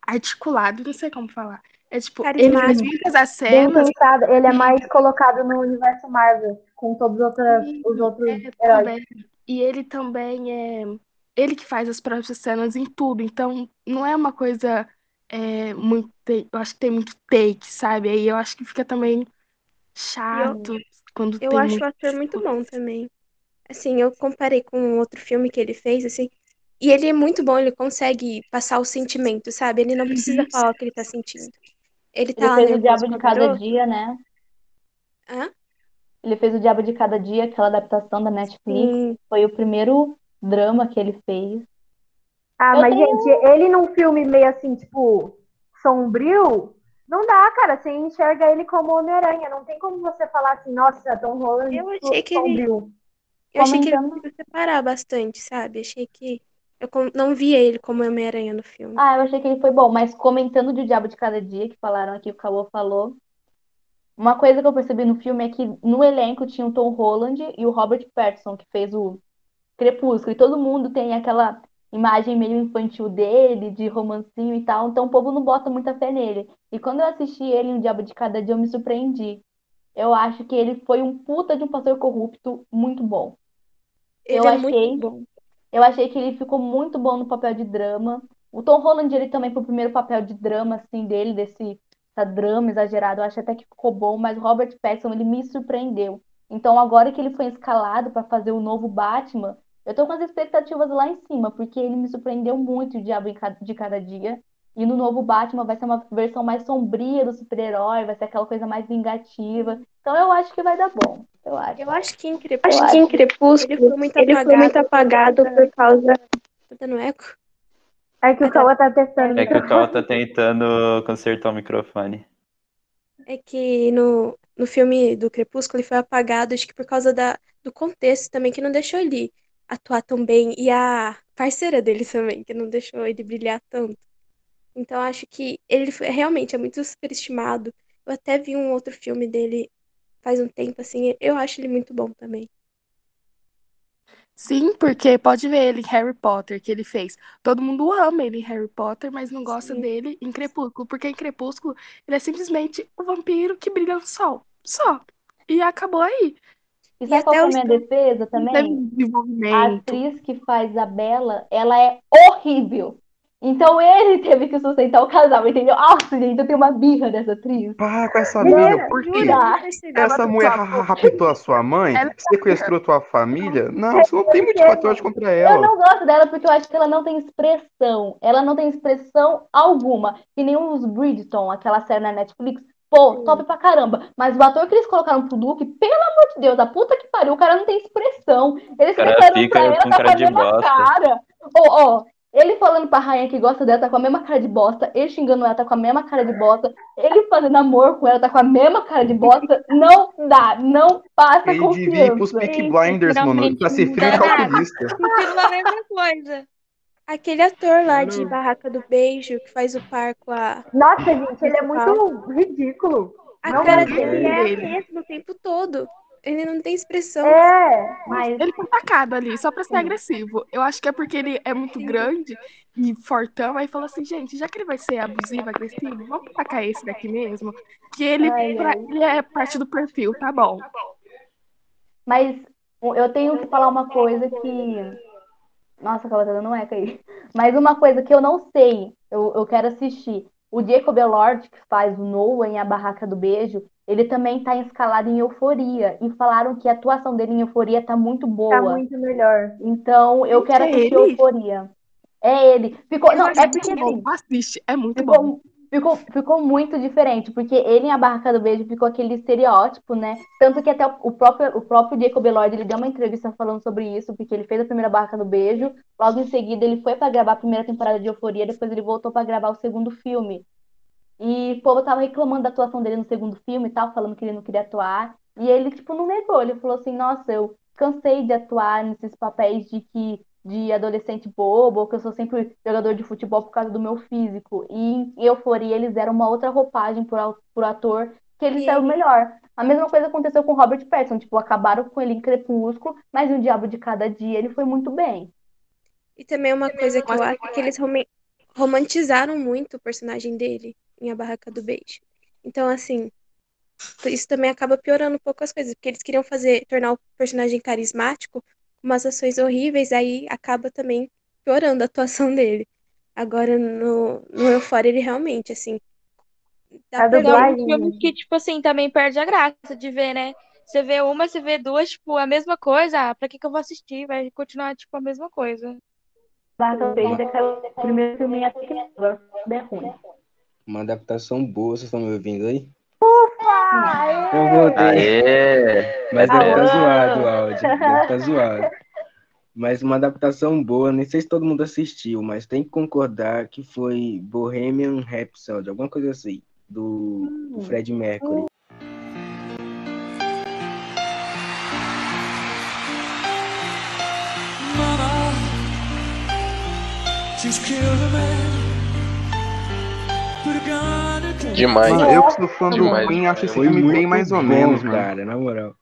articulado, não sei como falar. É tipo, ele faz muitas cenas pensado, ele é mais colocado no universo Marvel, com todos os outros, os outros É, heróis. também. E ele também é. Ele que faz as próprias cenas em tudo. Então, não é uma coisa é, muito. Eu acho que tem muito take, sabe? Aí eu acho que fica também chato quando Eu tem acho muito. o ator muito bom também. Assim, eu comparei com um outro filme que ele fez, assim, e ele é muito bom, ele consegue passar o sentimento, sabe? Ele não precisa falar o que ele tá sentindo. Ele tá Ele fez o Diabo de Cada. Dia, né? Hã? Ele fez o Diabo de Cada Dia, aquela adaptação da Netflix. Sim. Foi o primeiro drama que ele fez. Ah, Eu mas, tenho- gente, ele num filme meio assim, tipo, sombrio, não dá, cara. Você enxerga ele como Homem-Aranha. Não tem como você falar assim, nossa, Tom Holland Eu achei que ele- sombrio. Eu achei que ele conseguiu separar bastante, sabe? Achei que. Eu não via ele como Homem-Aranha no filme. Ah, eu achei que ele foi bom, mas comentando de O Diabo de Cada Dia, que falaram aqui, o Cauã falou. Uma coisa que eu percebi no filme é que no elenco tinha o Tom Holland e o Robert Pattinson, que fez o Crepúsculo, e todo mundo tem aquela imagem meio infantil dele, de romancinho e tal, então o povo não bota muita fé nele. E quando eu assisti ele em O Diabo de Cada Dia, eu me surpreendi. Eu acho que ele foi um puta de um pastor corrupto muito bom. Ele eu é achei- muito bom. Eu achei que ele ficou muito bom no papel de drama. O Tom Holland, ele também, pro primeiro papel de drama, assim, dele, desse essa drama exagerado, eu acho até que ficou bom, mas o Robert Pattinson, ele me surpreendeu. Então, agora que ele foi escalado para fazer o novo Batman, eu tô com as expectativas lá em cima, porque ele me surpreendeu muito o Diabo de Cada Dia. E no novo Batman vai ser uma versão mais sombria do super-herói, vai ser aquela coisa mais vingativa. Então, eu acho que vai dar bom. Eu acho. Eu acho que em Crepúsculo, acho em Crepúsculo ele foi muito ele foi muito apagado por causa. Tá dando eco? É que o Cauã tá testando. É que o Cal tá tentando consertar o microfone. É que no, no filme do Crepúsculo ele foi apagado, acho que por causa da, do contexto também, que não deixou ele atuar tão bem. E a parceira dele também, que não deixou ele brilhar tanto. Então acho que ele foi- realmente é muito superestimado. Eu até vi um outro filme dele faz um tempo, assim, eu acho ele muito bom também. Sim, porque pode ver ele em Harry Potter que ele fez. Todo mundo ama ele em Harry Potter, mas não gosta Sim. dele em Crepúsculo, porque em Crepúsculo ele é simplesmente o vampiro que brilha no sol. Só. E acabou aí. E E sabe qual até que é a minha defesa também? A atriz que faz a Bella, ela é horrível. Então ele teve que sustentar o casal, entendeu? Nossa, gente, eu tenho uma birra dessa atriz. Para com essa briga, por quê? Essa mulher ra- ra- raptou a sua mãe? Sequestrou tua família? Não, você não tem motivo patriótico contra Eu ela. não gosto dela porque eu acho que ela não tem expressão. Ela não tem expressão alguma. Que nem os Bridgerton, aquela série na Netflix. Pô, top pra caramba. Mas o ator que eles colocaram pro Duque, pelo amor de Deus, a puta que pariu, o cara não tem expressão. Eles cara ficaram fica pra ela, com tá cara com a de bosta. cara. Ó, ó, ele falando pra rainha que gosta dela, tá com a mesma cara de bosta. Ele xingando ela, tá com a mesma cara de bosta. Ele fazendo amor com ela, tá com a mesma cara de bosta. Não dá, não passa Ele devia ir pros confiança. Gente, Blinders, mano, finalmente pra ser frio e calculista. A mesma coisa. Aquele ator lá de Não. Barraca do Beijo, que faz o par com a. Nossa, gente, ele é muito ridículo. A Não cara dele é a dele. mesma o tempo todo. Ele não tem expressão. É, Mas Ele foi tacado ali só pra ser agressivo. Eu acho que é porque ele é muito grande e fortão. Aí falou assim, gente, já que ele vai ser abusivo, agressivo, vamos tacar esse daqui mesmo. Que ele, Ai, pra- ai. ele é parte do perfil, tá bom. Mas eu tenho que falar uma coisa que Nossa, acaba tá dando eco aí. Mas uma coisa que eu não sei, eu, eu quero assistir. O Jacob Elord, que faz o Noah em A Barraca do Beijo, ele também tá escalado em Euforia. E falaram que a atuação dele em Euforia tá muito boa. Tá muito melhor. Então, eu quero É assistir ele? Euforia. É ele. Ficou, Eu não, é muito porque bom. assim, Assiste, é muito bom. ficou, ficou, ficou muito diferente, porque ele em A Barraca do Beijo ficou aquele estereótipo, né? Tanto que até o próprio, o próprio Jacob Elord, ele deu uma entrevista falando sobre isso, porque ele fez a primeira Barraca do Beijo, logo em seguida ele foi pra gravar a primeira temporada de Euforia, depois ele voltou pra gravar o segundo filme. E o povo tava reclamando da atuação dele no segundo filme e tal, falando que ele não queria atuar. E ele, tipo, não negou. Ele falou assim, nossa, eu cansei de atuar nesses papéis de que de adolescente bobo, ou que eu sou sempre jogador de futebol por causa do meu físico. E em Euforia eles deram uma outra roupagem pro, au- pro ator que ele E saiu ele- melhor. A mesma coisa aconteceu com o Robert Pattinson, tipo, acabaram com ele em Crepúsculo, mas em O Diabo de Cada Dia ele foi muito bem. E também uma coisa que eu acho é que eles roman- romantizaram muito o personagem dele em A Barraca do Beijo. Então, assim, isso também acaba piorando um pouco as coisas, porque eles queriam fazer, tornar o personagem carismático com umas ações horríveis, aí acaba também piorando a atuação dele. Agora, no, no Euphoria, ele realmente, assim, dá A pra dublagem, filmes que, tipo assim, também perde a graça de ver, né? Você vê uma, você vê duas, tipo, a mesma coisa. Ah, pra que que eu vou assistir? Vai continuar, tipo, a mesma coisa. Do Beijo é o primeiro filme até que é ruim. Uma adaptação boa, vocês estão me ouvindo aí? Ah, Eu voltei. Aê! Mas deve estar Alô? zoado o áudio. Deve estar zoado. Mas uma adaptação boa, nem sei se todo mundo assistiu, mas tem que concordar que foi Bohemian Rhapsody, alguma coisa assim, do, do Fred Mercury. Mama, she's killed a man. Demais. Mano, eu que sou fã do Demais. Queen, acho esse Foi filme muito bem mais ou menos, mano. cara, na moral.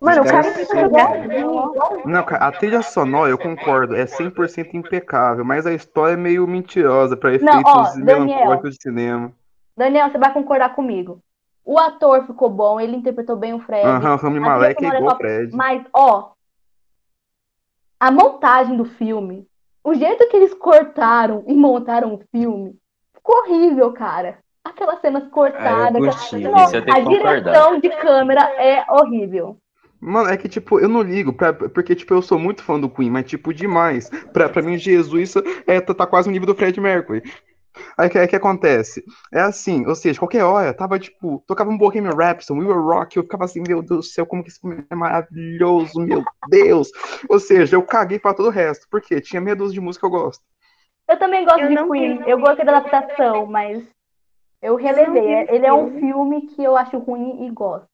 Mano, o cara igual. Não, cara, a trilha sonora, eu concordo, é 100% impecável, mas a história é meio mentirosa pra efeitos ó, Daniel. melancólicos de cinema. Daniel, você vai concordar comigo. O ator ficou bom, ele interpretou bem o Fred. Aham, o Rami a Malek é sonora igual o. Fred. Mas, ó, a montagem do filme, o jeito que eles cortaram e montaram o filme, ficou horrível, cara. Aquelas cenas cortadas. curti, Não, Isso eu tenho a direção de câmera é horrível. Mano, é que, tipo, eu não ligo, pra- porque, tipo, eu sou muito fã do Queen, mas, tipo, demais. Pra, pra mim, Jesus é, tá, tá quase no nível do Fred Mercury. Aí o que, aí que acontece? É assim, ou seja, qualquer hora, tava, tipo, tocava um Bohemian Rhapsody, We Were Rock, eu ficava assim, meu Deus do céu, como que esse filme é maravilhoso, meu Deus! Ou seja, eu caguei pra todo o resto, porque tinha meia dúzia de música que eu gosto. Eu também gosto Eu de Queen, eu gostei da adaptação, mas eu relevei. Ele é um filme. que eu acho ruim e gosto.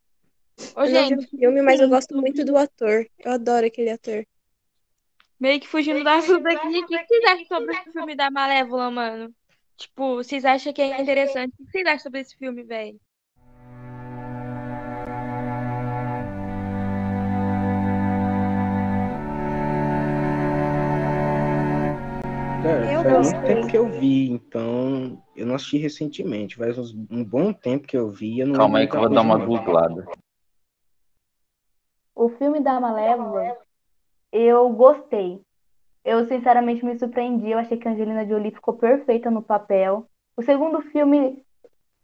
Ô, Eu não vi gente, o filme, mas eu gosto muito do ator. Eu adoro aquele ator. meio que fugindo da assunto aqui. O que vocês acham sobre esse filme da Malévola, mano? Tipo, vocês acham que é interessante? O que vocês acham sobre esse filme, velho? Cara, Eu faz muito tempo que eu vi, então eu não assisti recentemente. Faz uns- um bom tempo que eu vi. Eu não Calma aí que eu vou dar uma googlada. O filme da Malévola, eu gostei. Eu sinceramente me surpreendi. Eu achei que a Angelina Jolie ficou perfeita no papel. O segundo filme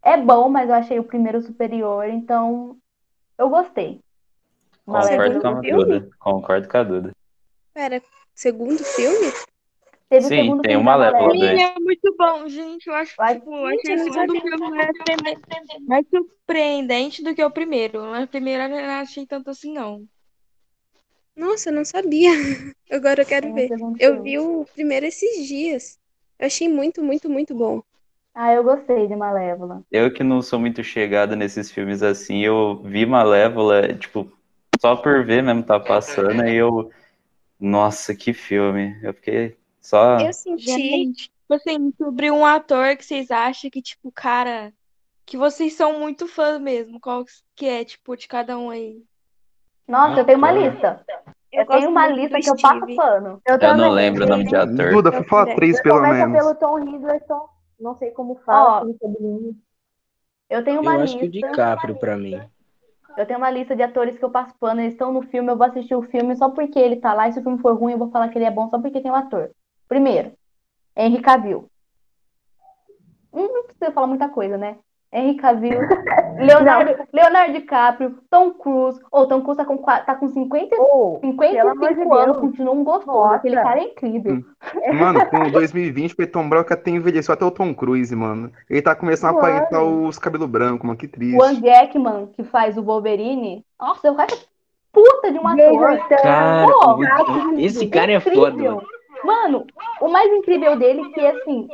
é bom, mas eu achei o primeiro superior, então eu gostei. Concordo segundo com a? Duda. Concordo com a Duda. Pera, segundo filme? Teve o Sim, tem filme uma Malévola Malévola. dois. Sim, é muito bom, gente. Eu acho, tipo, eu achei Gente, eu o segundo filme mais, surpre- mais surpreendente do que o primeiro. Mas o primeiro eu não achei tanto assim, não. Nossa, eu não sabia. Agora eu quero o ver. Eu vi o primeiro esses dias. Eu achei muito, muito, muito bom. Ah, eu gostei de Malévola. Eu que não sou muito chegado nesses filmes assim, eu vi Malévola, tipo, só por ver mesmo tá passando, e eu. Nossa, que filme. Eu fiquei só. Eu senti. Gente, tipo assim, sobre um ator que vocês acham que, tipo, cara, que vocês são muito fã mesmo. Qual que é, tipo, de cada um aí? Nossa, eu tenho uma lista. Eu Eu tenho uma lista que eu passo pano. Eu Eu não lembro o nome de ator. Duda, Eu fala também. três pelo menos. pelo Tom Hiddleston. Não sei como fala, Ó, cabelinho. Eu tenho Eu uma acho que o lista. DiCaprio pra mim. Eu tenho uma lista de atores que eu passo pano, eles estão no filme, eu vou assistir o filme só porque ele tá lá, e se o filme for ruim, eu vou falar que ele é bom só porque tem o ator. Primeiro, Henry Cavill. Hum, Não precisa falar muita coisa, né? Henry Cavill, Leonardo, Leonardo DiCaprio, Tom Cruise. Ou Tom Cruise tá com, tá com 50, pelo amor de 55 anos, Deus. continua um gostoso. Nossa. Aquele cara é incrível. Mano, com 2020, o Tom Broca até envelheceu até o Tom Cruise, mano. Ele tá começando a Mano. aparentar os cabelos brancos, mano. Que triste. O Hugh Jackman, que faz o Wolverine, nossa, o cara é puta de um ator. Cara, Pô, o- esse cara é incrível. foda, mano. Mano, o mais incrível dele é que, assim...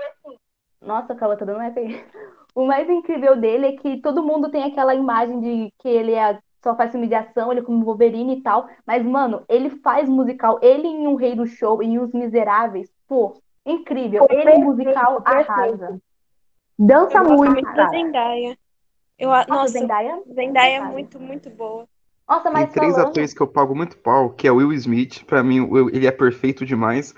Nossa, Cauã, tá dando um aí. O mais incrível dele é que todo mundo tem aquela imagem de que ele é, só faz filme de ação, ele é como Wolverine e tal. Mas, mano, ele faz musical. Ele em Um Rei do Show, em Os Miseráveis, pô, incrível. Ele em perfeito, musical perfeito. arrasa. Dança Eu muito, cara. Zendaya. Eu, a- Nossa, nossa, Zendaya? Zendaya é Sabe? muito, muito boa. Nossa, Tem mas três falando... atores que eu pago muito pau, que é o Will Smith. Pra mim, o- ele é perfeito demais.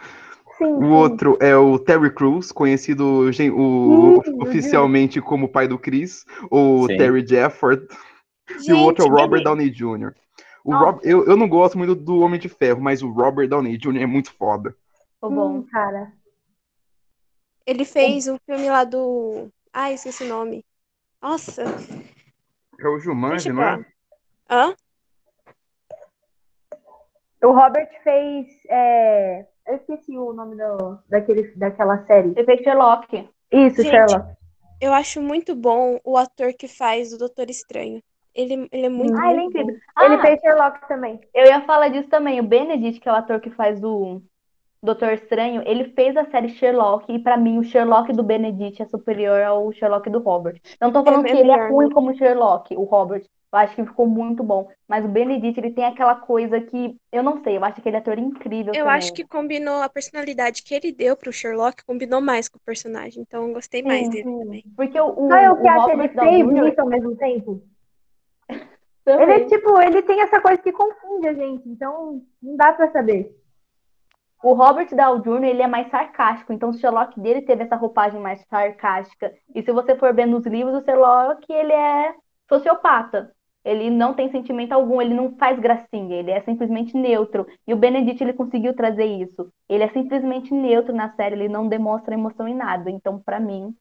Sim, O sim. outro é o Terry Crews, conhecido o- Sim, o oficialmente como pai do Chris, ou Sim. Terry Jefford. E o outro é o Gente, Robert ele- Downey Jr. O Nossa. Rob- eu, eu não gosto muito do Homem de Ferro, mas o Robert Downey Jr. é muito foda. Ficou bom. Sim, cara. Ele fez um filme lá do. Ai, esqueci o nome. Nossa. É o Jumanji, eu não é? Hã? O Robert fez. é, Eu esqueci o nome do... Daquele... daquela série. Ele fez Sherlock. Isso, Gente, Sherlock. Eu acho muito bom o ator que faz o Doutor Estranho. Ele, ele é muito, Ah, ele é muito incrível. bom. Ele Ah, fez Sherlock também. Eu ia falar disso também. O Benedict, que é o ator que faz o Doutor Estranho, ele fez a série Sherlock e pra mim o Sherlock do Benedict é superior ao Sherlock do Robert. Não tô falando É que ele é ruim né? como Sherlock, o Robert. Eu acho que ficou muito bom. Mas o Benedict, ele tem aquela coisa que eu não sei, eu acho aquele ator incrível Eu também. acho que combinou a personalidade que ele deu pro Sherlock, combinou mais com o personagem. Então eu gostei mais Sim, dele sim. também. Porque o, o, Não, eu o que acho ele feio e bonito ao mesmo tempo. também. Ele, tipo, ele tem essa coisa que confunde a gente, então não dá pra saber. O Robert Downey Jr., ele é mais sarcástico, então o Sherlock dele teve essa roupagem mais sarcástica. E se você for ver nos livros, o Sherlock, ele é sociopata. Ele não tem sentimento algum, ele não faz gracinha, ele é simplesmente neutro. E o Benedict, ele conseguiu trazer isso. Ele é simplesmente neutro na série, ele não demonstra emoção em nada. Então, pra mim,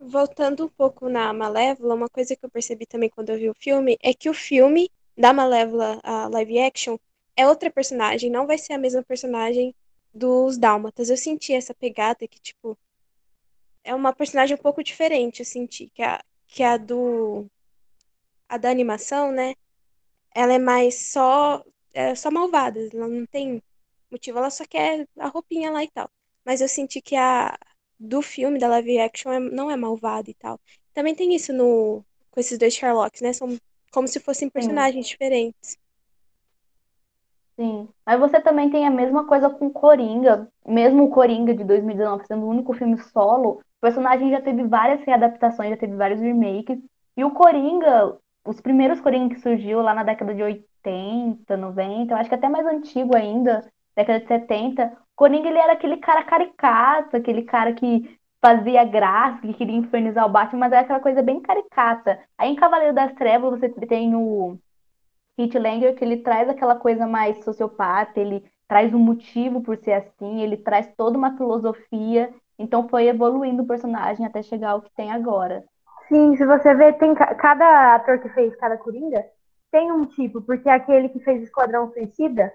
Voltando um pouco na Malévola, uma coisa que eu percebi também quando eu vi o filme é que o filme da Malévola, a live action, é outra personagem, não vai ser a mesma personagem dos Dálmatas. Eu senti essa pegada que, tipo, é uma personagem um pouco diferente, eu senti, que a, que a do. A da animação, né? Ela é mais só, é só malvada, ela não tem motivo, ela só quer a roupinha lá e tal. Mas eu senti que a do filme, da live action, é- não é malvada e tal. Também tem isso no, com esses dois Sherlocks, né? São como se fossem personagens diferentes. Sim, mas você também tem a mesma coisa com Coringa. Mesmo o Coringa de 2019 sendo o único filme solo, o personagem já teve várias readaptações, já teve vários remakes. E o Coringa, os primeiros Coringa que surgiu lá na década de 80, 90, eu acho que até mais antigo ainda, década de 70, Coringa ele era aquele cara caricato, aquele cara que fazia graça, que queria infernizar o Batman, mas era aquela coisa bem caricata. Aí em Cavaleiro das Trevas você tem o Heath Ledger, que ele traz aquela coisa mais sociopata, ele traz um motivo por ser assim, ele traz toda uma filosofia, então foi evoluindo o personagem até chegar ao que tem agora. Sim, se você ver, tem ca- cada ator que fez cada Coringa tem um tipo, porque aquele que fez Esquadrão Suicida,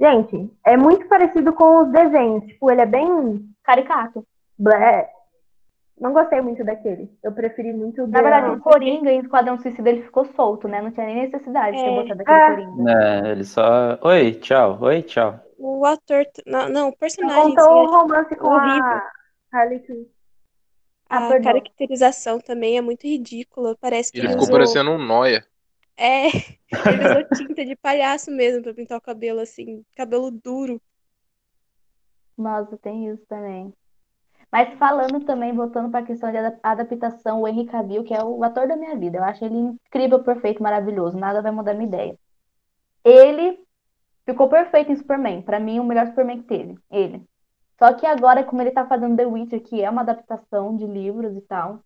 gente, é muito parecido com os desenhos. Tipo, ele é bem Caricato. blé. Não gostei muito daquele. Eu preferi muito o Na verdade, da- o Coringa em Esquadrão Suicida ele ficou solto, né? Não tinha nem necessidade de ter É. botado aquele É. Coringa. É, ele só. Oi, tchau, oi, tchau. O ator. Não, não, o personagem. em si, Contou o acho romance com horrível. a Harley Quinn. Ah, A perdão. caracterização também é muito ridícula. Parece que Ele ficou usou. parecendo um noia. É, ele usou tinta de palhaço mesmo pra pintar o cabelo assim, cabelo duro. Nossa, tem isso também. Mas falando também, voltando para a questão de adap- adaptação, o Henry Cavill, que é o ator da minha vida, eu acho ele incrível, perfeito, maravilhoso, nada vai mudar minha ideia. Ele ficou perfeito em Superman, para mim o melhor Superman que teve, ele. Só que agora, como ele tá fazendo The Witcher, que é uma adaptação de livros e tal,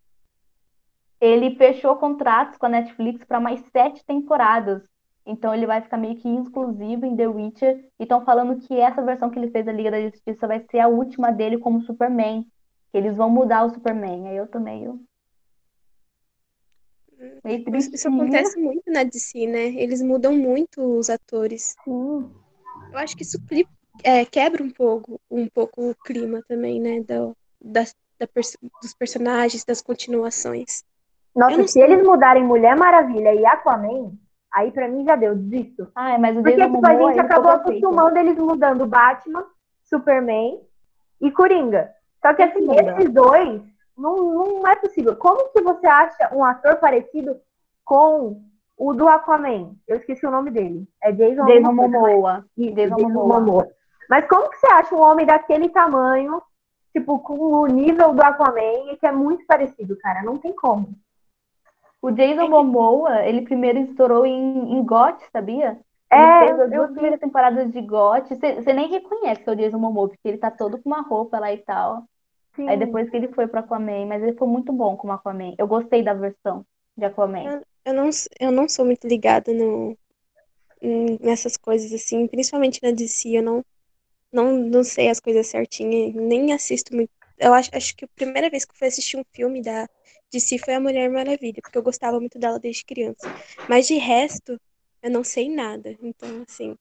ele fechou contratos com a Netflix para mais sete temporadas. Então ele vai ficar meio que exclusivo em The Witcher. E estão falando que essa versão que ele fez da Liga da Justiça vai ser a última dele como Superman. Que eles vão mudar o Superman. Aí eu tô meio. meio Isso, acontece muito na DC, né? Eles mudam muito os atores. Sim. Eu acho que isso é, quebra um pouco, um pouco o clima também, né? Da, das- da pers- dos personagens, das continuações. Nossa, se sei. eles mudarem Mulher Maravilha e Aquaman, aí pra mim já deu, desisto. Ai, mas o Porque, tipo, a gente ficou acabou acostumando eles mudando Batman, Superman e Coringa. Só que, assim, muda. esses dois, não, não é possível. Como que você acha um ator parecido com o do Aquaman? Eu esqueci o nome dele. É Jason, Momoa. Isso, Jason Jason Momoa. Momoa. Mas como que você acha um homem daquele tamanho, tipo, com o nível do Aquaman, e que é muito parecido, cara? Não tem como. O Jason Momoa, ele primeiro estourou em, em GOT, sabia? Ele É, fez as duas primeiras temporadas de GOT. Você nem reconhece que é o Jason Momoa, porque ele tá todo com uma roupa lá e tal. Aí Sim. depois que ele foi pro Aquaman, mas ele foi muito bom como Aquaman. Eu gostei da versão de Aquaman. Eu, eu não, eu não sou muito ligada no, em- nessas coisas assim, principalmente na DC, eu não, não, não sei as coisas certinhas, nem assisto muito. Eu acho, acho que a primeira vez que eu fui assistir um filme da DC foi a Mulher Maravilha, porque eu gostava muito dela desde criança. Mas de resto, eu não sei nada. Então, assim,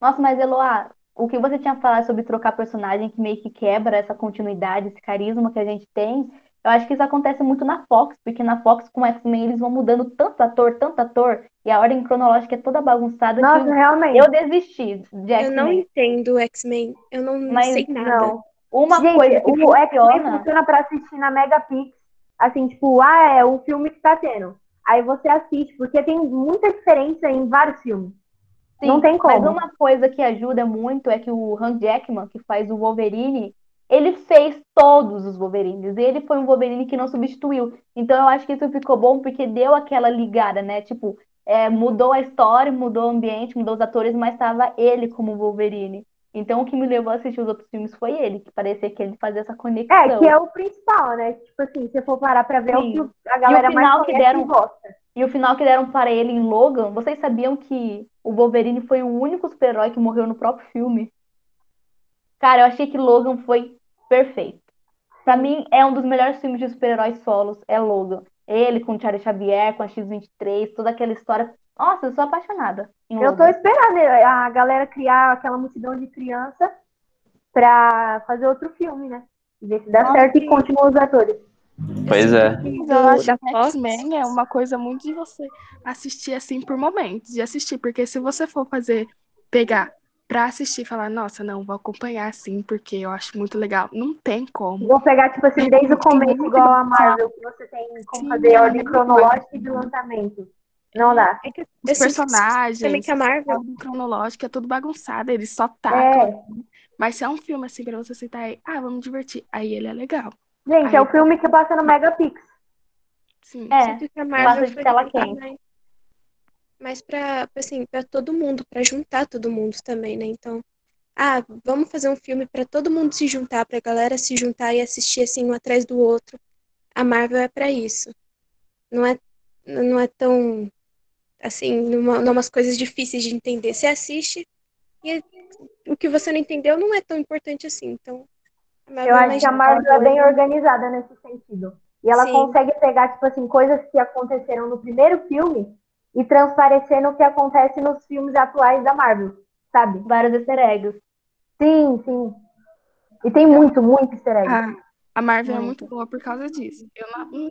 Nossa, mas Eloá, o que você tinha falado sobre trocar personagem que meio que quebra essa continuidade, esse carisma que a gente tem, eu acho que isso acontece muito na Fox, porque na Fox com X-Men eles vão mudando tanto ator, tanto ator, e a ordem cronológica é toda bagunçada Nossa, que realmente. eu desisti de eu não X-Men. entendo X-Men, eu não Mas sei nada. Não. Uma Gente, coisa que o X-Men funciona, pra assistir na Megapix. Assim, tipo, ah, é o filme que tá tendo. Aí você assiste, porque tem muita diferença em vários filmes. sim, Não tem mas como. uma coisa que ajuda muito é que o Hugh Jackman, que faz o Wolverine, ele fez todos os Wolverines, e ele foi um Wolverine que não substituiu. Então eu acho que isso ficou bom porque deu aquela ligada, né? Tipo, é, mudou a história, mudou o ambiente, mudou os atores, mas estava ele como Wolverine. Então o que me levou a assistir os outros filmes foi ele, que parecia que ele fazia essa É, conexão. que é o principal, né? Tipo assim, se você for parar pra ver, é o Sim. que o- a E o galera mais final que deram, gosta. e o final que deram para ele em Logan, vocês sabiam que o Wolverine foi o único super-herói que morreu no próprio filme? Cara, eu achei que Logan foi perfeito. Pra mim, é um dos melhores filmes de super-heróis solos, é Logan. Ele com o Charlie Xavier, com a X-23, toda aquela história. Tô eu sou apaixonada em Eu tô esperando a galera criar aquela multidão de criança pra fazer outro filme, né? Ver se dá Nossa, certo e sim. continua os atores. Pois é. Eu acho que. X-Men é uma coisa muito de você assistir assim por momentos, de assistir, porque se você for fazer, pegar pra assistir e falar, nossa, não, vou acompanhar assim, porque eu acho muito legal, não tem como. Vou pegar, tipo assim, desde o começo, igual a Marvel, que você tem como Sim, fazer ordem muito cronológica de lançamento. Não dá. É que Os personagens, que a a Marvel. ordem cronológica é tudo bagunçado, eles só tacam. É, Mas se é um filme assim pra você sentar aí, ah, vamos divertir, aí ele é legal. gente, Aí é o filme que passa no Megapix. Sim. É, a passa de tela quente. Mais pra, assim, pra todo mundo, pra juntar todo mundo também, né? Então, ah, vamos fazer um filme pra todo mundo se juntar, pra galera se juntar e assistir assim um atrás do outro. A Marvel é pra isso. Não é, não é tão, assim, numa, numas coisas difíceis de entender. Você assiste e o que você não entendeu não é tão importante assim. Então, a Eu é acho que a Marvel é bem organizada nesse sentido. E ela Sim. consegue pegar, tipo assim, coisas que aconteceram no primeiro filme e transparecer no que acontece nos filmes atuais da Marvel, sabe? Vários easter eggs. Sim, sim. E tem muito, muito easter egg. A, a Marvel é Muito. muito boa por causa disso. Eu não, não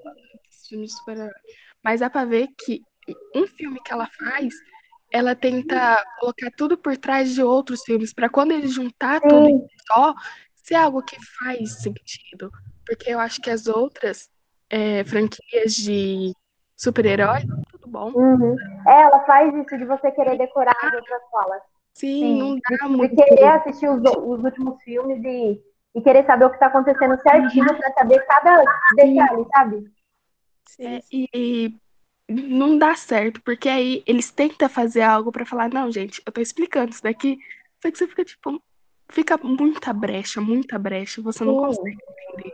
filmes de super-herói. Mas dá pra ver que um filme que ela faz, ela tenta colocar tudo por trás de outros filmes, pra quando ele juntar tudo em Sim, só, ser algo que faz sentido. Porque eu acho que as outras é, franquias de super-herói, bom. uhum. É, ela faz isso de você querer decorar as outras falas. Sim, Sim. não dá De, de muito. querer assistir os, os últimos filmes e, e querer saber o que tá acontecendo certinho pra saber cada detalhe, sabe? É, e, e não dá certo, porque aí eles tentam fazer algo pra falar, não, gente, eu tô explicando isso daqui, só que você fica tipo, fica muita brecha, muita brecha, você não Sim. consegue entender.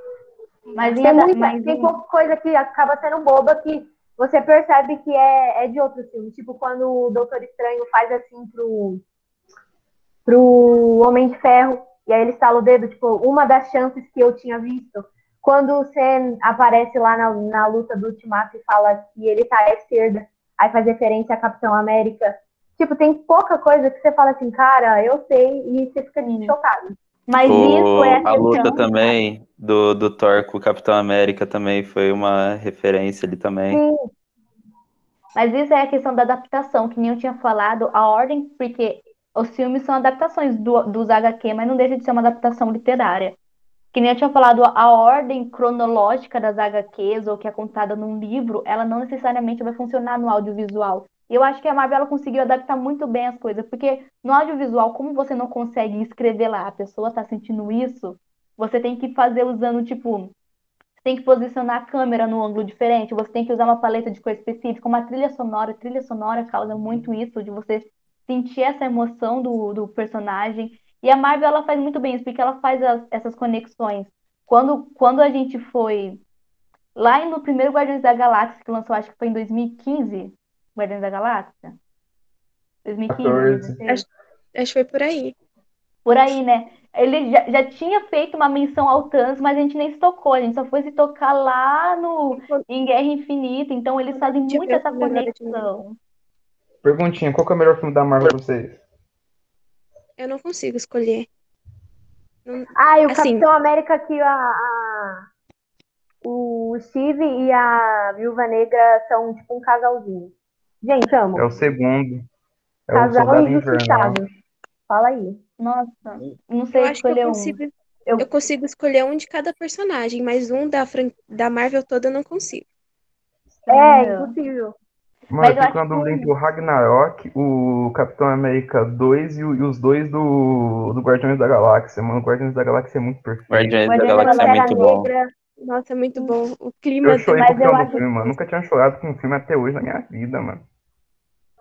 Não Mas em Tem, ada- muita, mas tem coisa que acaba sendo boba que você percebe que é, é de outro filme. Tipo, quando o Doutor Estranho faz assim pro, pro Homem de Ferro, e aí ele estala o dedo, tipo, uma das chances que eu tinha visto. Quando o Sam aparece lá na, na luta do Ultimato e fala que ele tá à esquerda, aí faz referência a Capitão América. Tipo, tem pouca coisa que você fala assim, cara, eu sei, e você fica chocado. Mas O- isso é a a luta também do, do Thor com o Capitão América também foi uma referência ali também. Sim, Mas isso é a questão da adaptação, que nem eu tinha falado, a ordem, porque os filmes são adaptações do, dos HQ, mas não deixa de ser uma adaptação literária. Que nem eu tinha falado, a ordem cronológica das HQs, ou que é contada num livro, ela não necessariamente vai funcionar no audiovisual. E eu acho que a Marvel ela conseguiu adaptar muito bem as coisas, porque no audiovisual, como você não consegue escrever lá, a pessoa tá sentindo isso, você tem que fazer usando, tipo, você tem que posicionar a câmera num ângulo diferente, você tem que usar uma paleta de cor específica, uma trilha sonora. Trilha sonora causa muito isso, de você sentir essa emoção do, do personagem. E a Marvel, ela faz muito bem isso, porque ela faz as- essas conexões. Quando, quando a gente foi lá no primeiro Guardiões da Galáxia, que lançou, acho que foi em 2015, Guardiões da Galáxia? 2015, 2016? Acho, acho que foi por aí. Por aí, né? Ele já, já tinha feito uma menção ao Thanos, mas a gente nem se tocou, a gente só foi se tocar lá no em Guerra Infinita, então eles fazem muito essa de conexão. Perguntinha, qual que é o melhor filme da Marvel pra vocês? Eu não consigo escolher. Não- Ah, e o Assim. Capitão América que a, a- o Steve e a Viúva Negra são tipo um casalzinho. Gente, amo. É o segundo. É o Casal injustiçado. Fala aí. Nossa, não Eu sei acho que eu escolher um. consigo, Eu- eu consigo escolher um de cada personagem, mas um da, fran- da Marvel toda eu não consigo. É, Não. impossível. Mano, Mas eu eu fico na dúvida que- entre o Ragnarok, o Capitão América 2 e, o- e os dois do, do Guardiões da Galáxia. Mano, o Guardiões da Galáxia é muito perfeito. Guardiões da Guardiões da Galáxia é muito bom. Negra. Nossa, é muito bom. O clima Eu chorei Mas com o eu final do filme, mano. Nunca tinha chorado com um filme até hoje na minha vida, mano.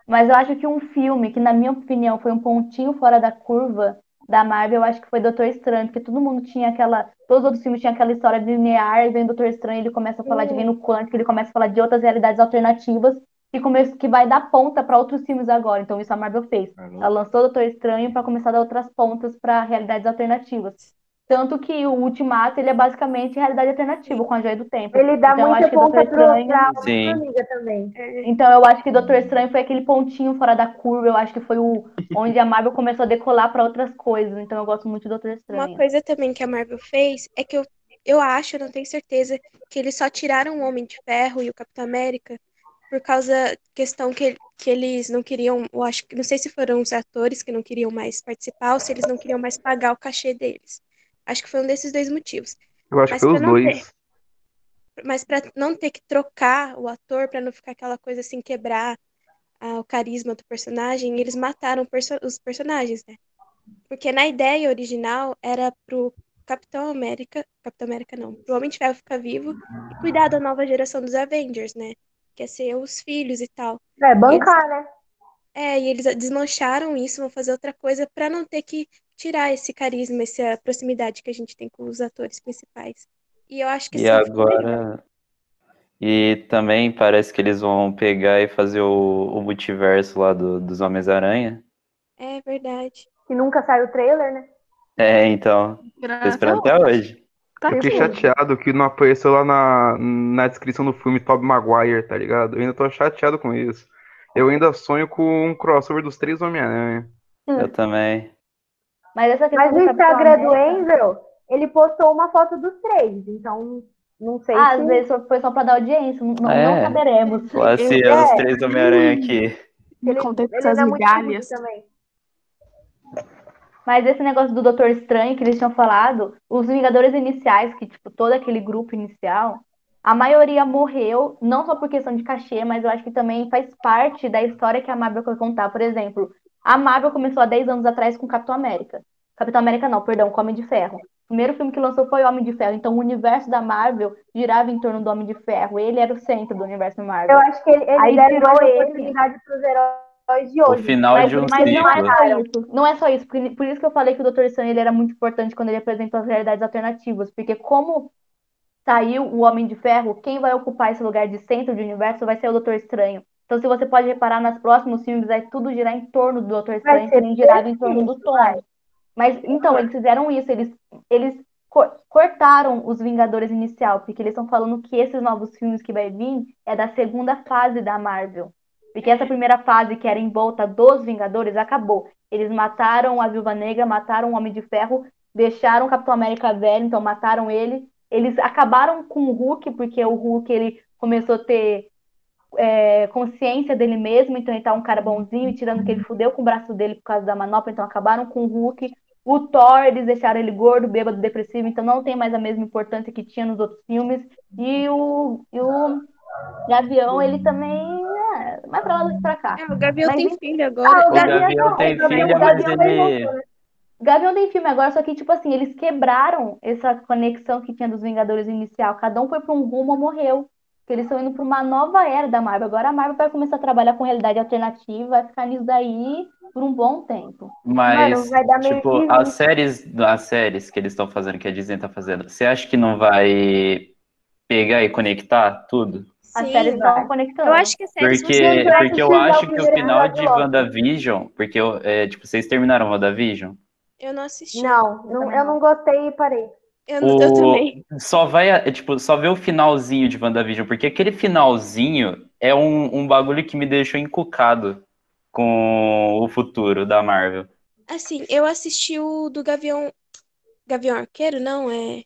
Mas eu acho que um filme que, na minha opinião, foi um pontinho fora da curva da Marvel, eu acho que foi Doutor Estranho, porque todo mundo tinha aquela. Todos os outros filmes tinham aquela história linear, e vem o Doutor Estranho, ele começa a falar de reino quântico, ele começa a falar de outras realidades alternativas, que, come... que vai dar ponta para outros filmes agora. Então, isso a Marvel fez. Ela lançou o Doutor Estranho para começar a dar outras pontas para realidades alternativas. Tanto que o Ultimato, ele é basicamente realidade alternativa, com a Joia do Tempo. Ele dá Então, muita ponta Estranho. pra Sim. Formiga também. Então eu acho que Doutor Estranho foi aquele pontinho fora da curva. Eu acho que foi o onde a Marvel começou a decolar para outras coisas. Então eu gosto muito do Doutor Uma Estranho. coisa também que a Marvel fez é que eu, eu acho, eu não tenho certeza, que eles só tiraram o Homem de Ferro e o Capitão América por causa questão que, que eles não queriam, eu acho que não sei se foram os atores que não queriam mais participar ou se eles não queriam mais pagar o cachê deles. Acho que foi um desses dois motivos. Eu acho Mas que foi os dois. Mas para não ter que trocar o ator, para não ficar aquela coisa assim, quebrar ah, o carisma do personagem, eles mataram perso- os personagens, né? Porque na ideia original era pro Capitão América, Capitão América não, pro Homem de Ferro ficar vivo e cuidar da nova geração dos Avengers, né? Que é ser os filhos e tal. É, bancar, né? É, e eles desmancharam isso, vão fazer outra coisa para não ter que tirar esse carisma, essa proximidade que a gente tem com os atores principais. E eu acho que E sim, melhor. agora. E também parece que eles vão pegar e fazer o, o multiverso lá do- dos Homens-Aranha. É verdade. Que nunca saiu o trailer, né? É, então. Tô esperando até hoje. Tá Eu fiquei tudo. chateado que não apareceu lá na, na descrição do filme Tobey Maguire, tá ligado? Eu ainda tô chateado com isso. Eu ainda sonho com um crossover dos três Homem-Aranha. Eu também. Mas essa questão Mas Capitão Instagram do Enzo, ele postou uma foto dos três. Então, não sei ah, se. às vezes foi só para dar audiência. Não, não É. saberemos. Lá se É. os três Homem-Aranha aqui. Ele, contei ele essas não é migalhas. também. Mas esse negócio do Doutor Estranho que eles tinham falado, os Vingadores iniciais, que, tipo, todo aquele grupo inicial, a maioria morreu, não só por questão de cachê, mas eu acho que também faz parte da história que a Marvel quer contar. Por exemplo, a Marvel começou há 10 anos atrás com Capitão América. Capitão América não, perdão, com Homem de Ferro. O primeiro filme que lançou foi Homem de Ferro, então o universo da Marvel girava em torno do Homem de Ferro. Ele era o centro do universo da Marvel. Eu acho que ele, Aí eles deram tirou mais ele. oportunidade pros heróis de O hoje. final Mas, de um mas não é isso. Não é só isso. Por, por isso que eu falei que o Dr. Estranho ele era muito importante quando ele apresentou as realidades alternativas. Porque como saiu o Homem de Ferro, quem vai ocupar esse lugar de centro de universo vai ser o Doutor Estranho. Então, se você pode reparar, nos próximos filmes vai tudo girar em torno do Vai Estranho, serem girado em torno do. Tony. Mas, então, eles fizeram isso, eles, eles co- cortaram os Vingadores inicial, porque eles estão falando que esses novos filmes que vai vir é da segunda fase da Marvel. Porque essa primeira fase, que era em volta dos Vingadores, acabou. Eles mataram a Viúva Negra, mataram o Homem de Ferro, deixaram o Capitão América velho, então mataram ele. Eles acabaram com o Hulk, porque o Hulk ele começou a ter é, consciência dele mesmo, então ele tá um cara bonzinho, e tirando que ele fudeu com o braço dele por causa da manopla, então acabaram com o Hulk. O Thor, eles deixaram ele gordo, bêbado, depressivo, então não tem mais a mesma importância que tinha nos outros filmes. E o, e o Gavião, ele também é mais pra lá do que pra cá. É, o Gavião Mas, tem filho ah, agora. o O Gavião, Gavião não, tem o Gavião, filha, o mas Gavião ele. né? Gavião tem filme agora, só que, tipo assim, eles quebraram essa conexão que tinha dos Vingadores inicial. Cada um foi pra um rumo ou morreu. Porque eles estão indo pra uma nova era da Marvel. Agora a Marvel vai começar a trabalhar com realidade alternativa, vai ficar nisso daí por um bom tempo. Mas, vai dar meio tipo, que as séries, as séries que eles estão fazendo, que a Disney tá fazendo, você acha que não vai pegar e conectar tudo? As Sim, séries estão conectando. Eu acho que as séries Porque, porque eu acho que o final de logo. WandaVision, porque eu, é, tipo, vocês terminaram WandaVision? Eu não assisti. Não, não, eu não gostei e parei. Eu, não- eu O, também. só vai, tipo, só ver o finalzinho de WandaVision, porque aquele finalzinho é um, um bagulho que me deixou encucado com o futuro da Marvel. Assim, eu assisti o do Gavião. Gavião Arqueiro? Não, é.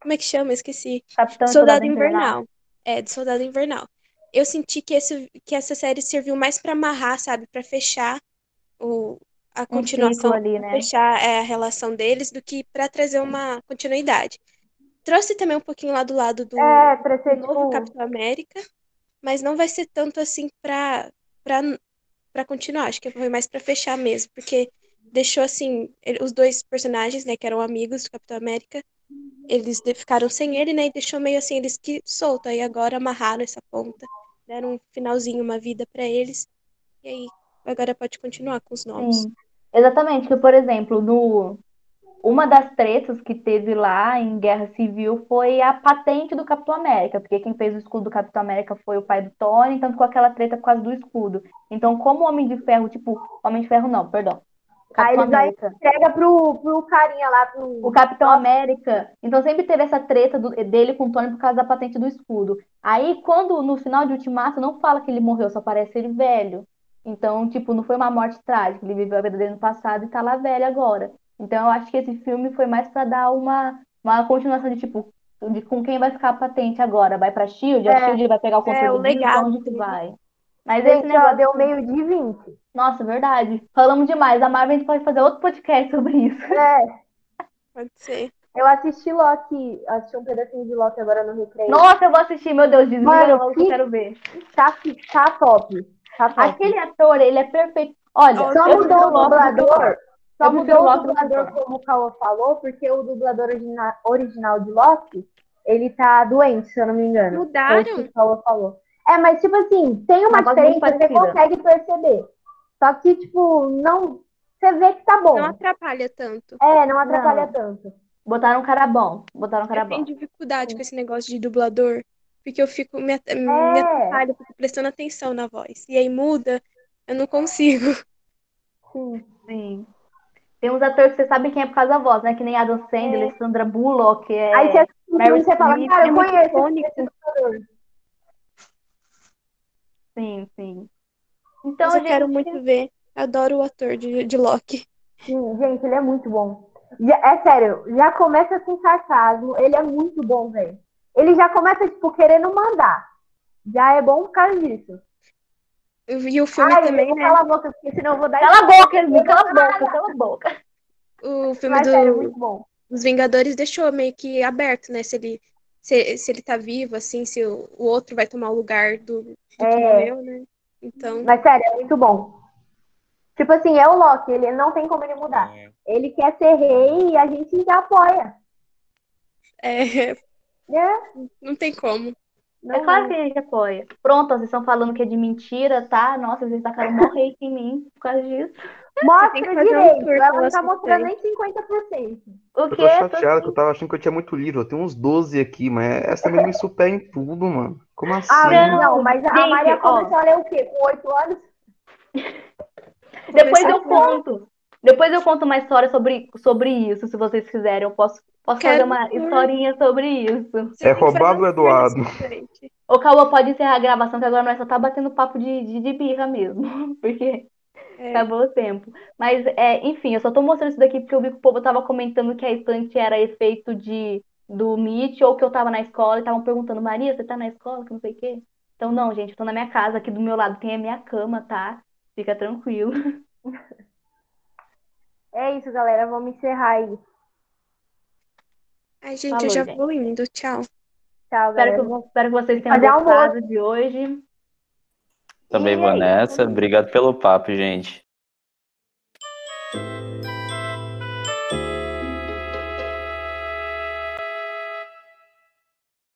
Como é que chama? Esqueci. Capitão Soldado Invernal. Invernal. É, do Soldado Invernal. Eu senti que, esse, que essa série serviu mais pra amarrar, sabe? Pra fechar o, a Um continuação, ciclo ali, né? fechar é, a relação deles, do que pra trazer uma continuidade. Trouxe também um pouquinho lá do lado do, É, do novo tipo. Capitão América, mas não vai ser tanto assim pra, pra continuar. Acho que foi mais pra fechar mesmo, porque deixou assim, ele- os dois personagens, né, que eram amigos do Capitão América, eles ficaram sem ele, né, e deixou meio assim, eles que solto, aí agora amarraram essa ponta, deram um finalzinho, uma vida pra eles, e aí agora pode continuar com os novos. Sim, exatamente. Que, por exemplo, no, uma das tretas que teve lá em Guerra Civil foi a patente do Capitão América, porque quem fez o escudo do Capitão América foi o pai do Tony, então ficou aquela treta por causa do escudo. Então, como o Homem de Ferro, tipo, Homem de Ferro não, perdão. Capitão aí América. entrega pro, pro carinha lá, pro. O Capitão América. Então sempre teve essa treta do- dele com o Tony por causa da patente do escudo. Aí, quando no final de Ultimato não fala que ele morreu, só parece ele velho. Então, tipo, não foi uma morte trágica. Ele viveu a vida dele no passado e tá lá velho agora. Então, eu acho que esse filme foi mais pra dar uma, uma continuação de tipo, de com quem vai ficar a patente agora? Vai pra Shield? A É, Shield vai pegar o controle é, o legado onde que vai? Mas esse negócio. deu meio de 20. Nossa, verdade. Falamos demais. A Marvel a gente pode fazer outro podcast sobre isso. É, Pode ser. eu assisti Loki, assisti um pedacinho de Loki agora no recreio. Nossa, eu vou assistir, meu Deus, que eu que- quero ver. Tá, tá top. Tá top. Aquele ator, ele é perfeito. Olha, Só mudou o dublador. Só mudou o dublador, como o Cauã falou, porque o dublador origina- original de Loki, ele tá doente, se eu não me engano. Mudaram? que o Cauã falou. É, mas tipo assim, tem uma Uma diferença, você consegue perceber. Só que, tipo, não. Você vê que tá bom. Não atrapalha tanto. É, não atrapalha Não. tanto. Botaram um cara bom. Botaram um cara Eu bom. dificuldade com esse negócio de dublador, porque eu fico me, at- me É. atrapalho, fico prestando atenção na voz. E aí muda, eu não consigo. Sim. Sim. Tem uns atores que você sabe quem é por causa da voz, né? Que nem Adam Sandler, Sandra Bullock, é... Aí você e você fala, cara, é eu muito conheço icônico. esse. Sim, sim. Então, Mas eu gente, quero muito ver. Adoro o ator de, de Loki. Sim, gente, ele é muito bom. Já- é sério, já começa com sarcasmo, ele é muito bom, velho. Ele já começa, tipo, querendo mandar. Já é bom por causa disso. E o filme Ai, também, eu vou né? calar a boca, porque senão eu vou dar cala a boca, Elmi, cala a boca, cala a boca. O filme Mas sério, é do, muito bom. dos Vingadores deixou meio que aberto, né? Se ele, se, se ele tá vivo, assim, se o, o outro vai tomar o lugar do, do que É. morreu, né? Então, Mas sério, é muito bom. Tipo assim, é o Loki, ele não tem como ele mudar. Ele quer ser rei e a gente já apoia. é, né? não tem como. É claro que a gente apoia. Pronto, vocês estão falando que é de mentira, tá? Nossa, vocês tacaram mó hate em mim por causa disso. Mostra um direito. tour Ela não tá mostrando nem 50%. O Eu quê? tô chateado que eu tava achando que eu tinha muito livro. Eu tenho uns 12 aqui, mas essa menina me supera em tudo, mano. Como assim? Ah, Não, não, mas a gente, Maria ó. começou a ler o quê? Com 8 anos? Depois eu conto. Depois eu conto uma história sobre, sobre isso, se vocês quiserem. Eu posso, posso fazer uma historinha sobre isso. É roubado Eduardo? O Cauã pode encerrar a gravação, que agora nós só tá batendo papo de, de, de birra mesmo. Porque É. acabou o tempo. Mas, é, enfim, eu só tô mostrando isso daqui porque eu vi que o povo tava comentando que a estante era efeito de, do Meet ou que eu tava na escola e estavam perguntando, Maria, você tá na escola? Que não sei o quê. Então, não, gente, eu tô na minha casa, aqui do meu lado tem a minha cama, tá? Fica tranquilo. É isso, galera. Vamos encerrar aí. Ai, gente, Falou, eu já gente. vou indo. Tchau. Tchau, Espero galera. que, espero que vocês tenham Fazer almoço. gostado de hoje. Também E vou aí, nessa. Obrigado pelo papo, gente.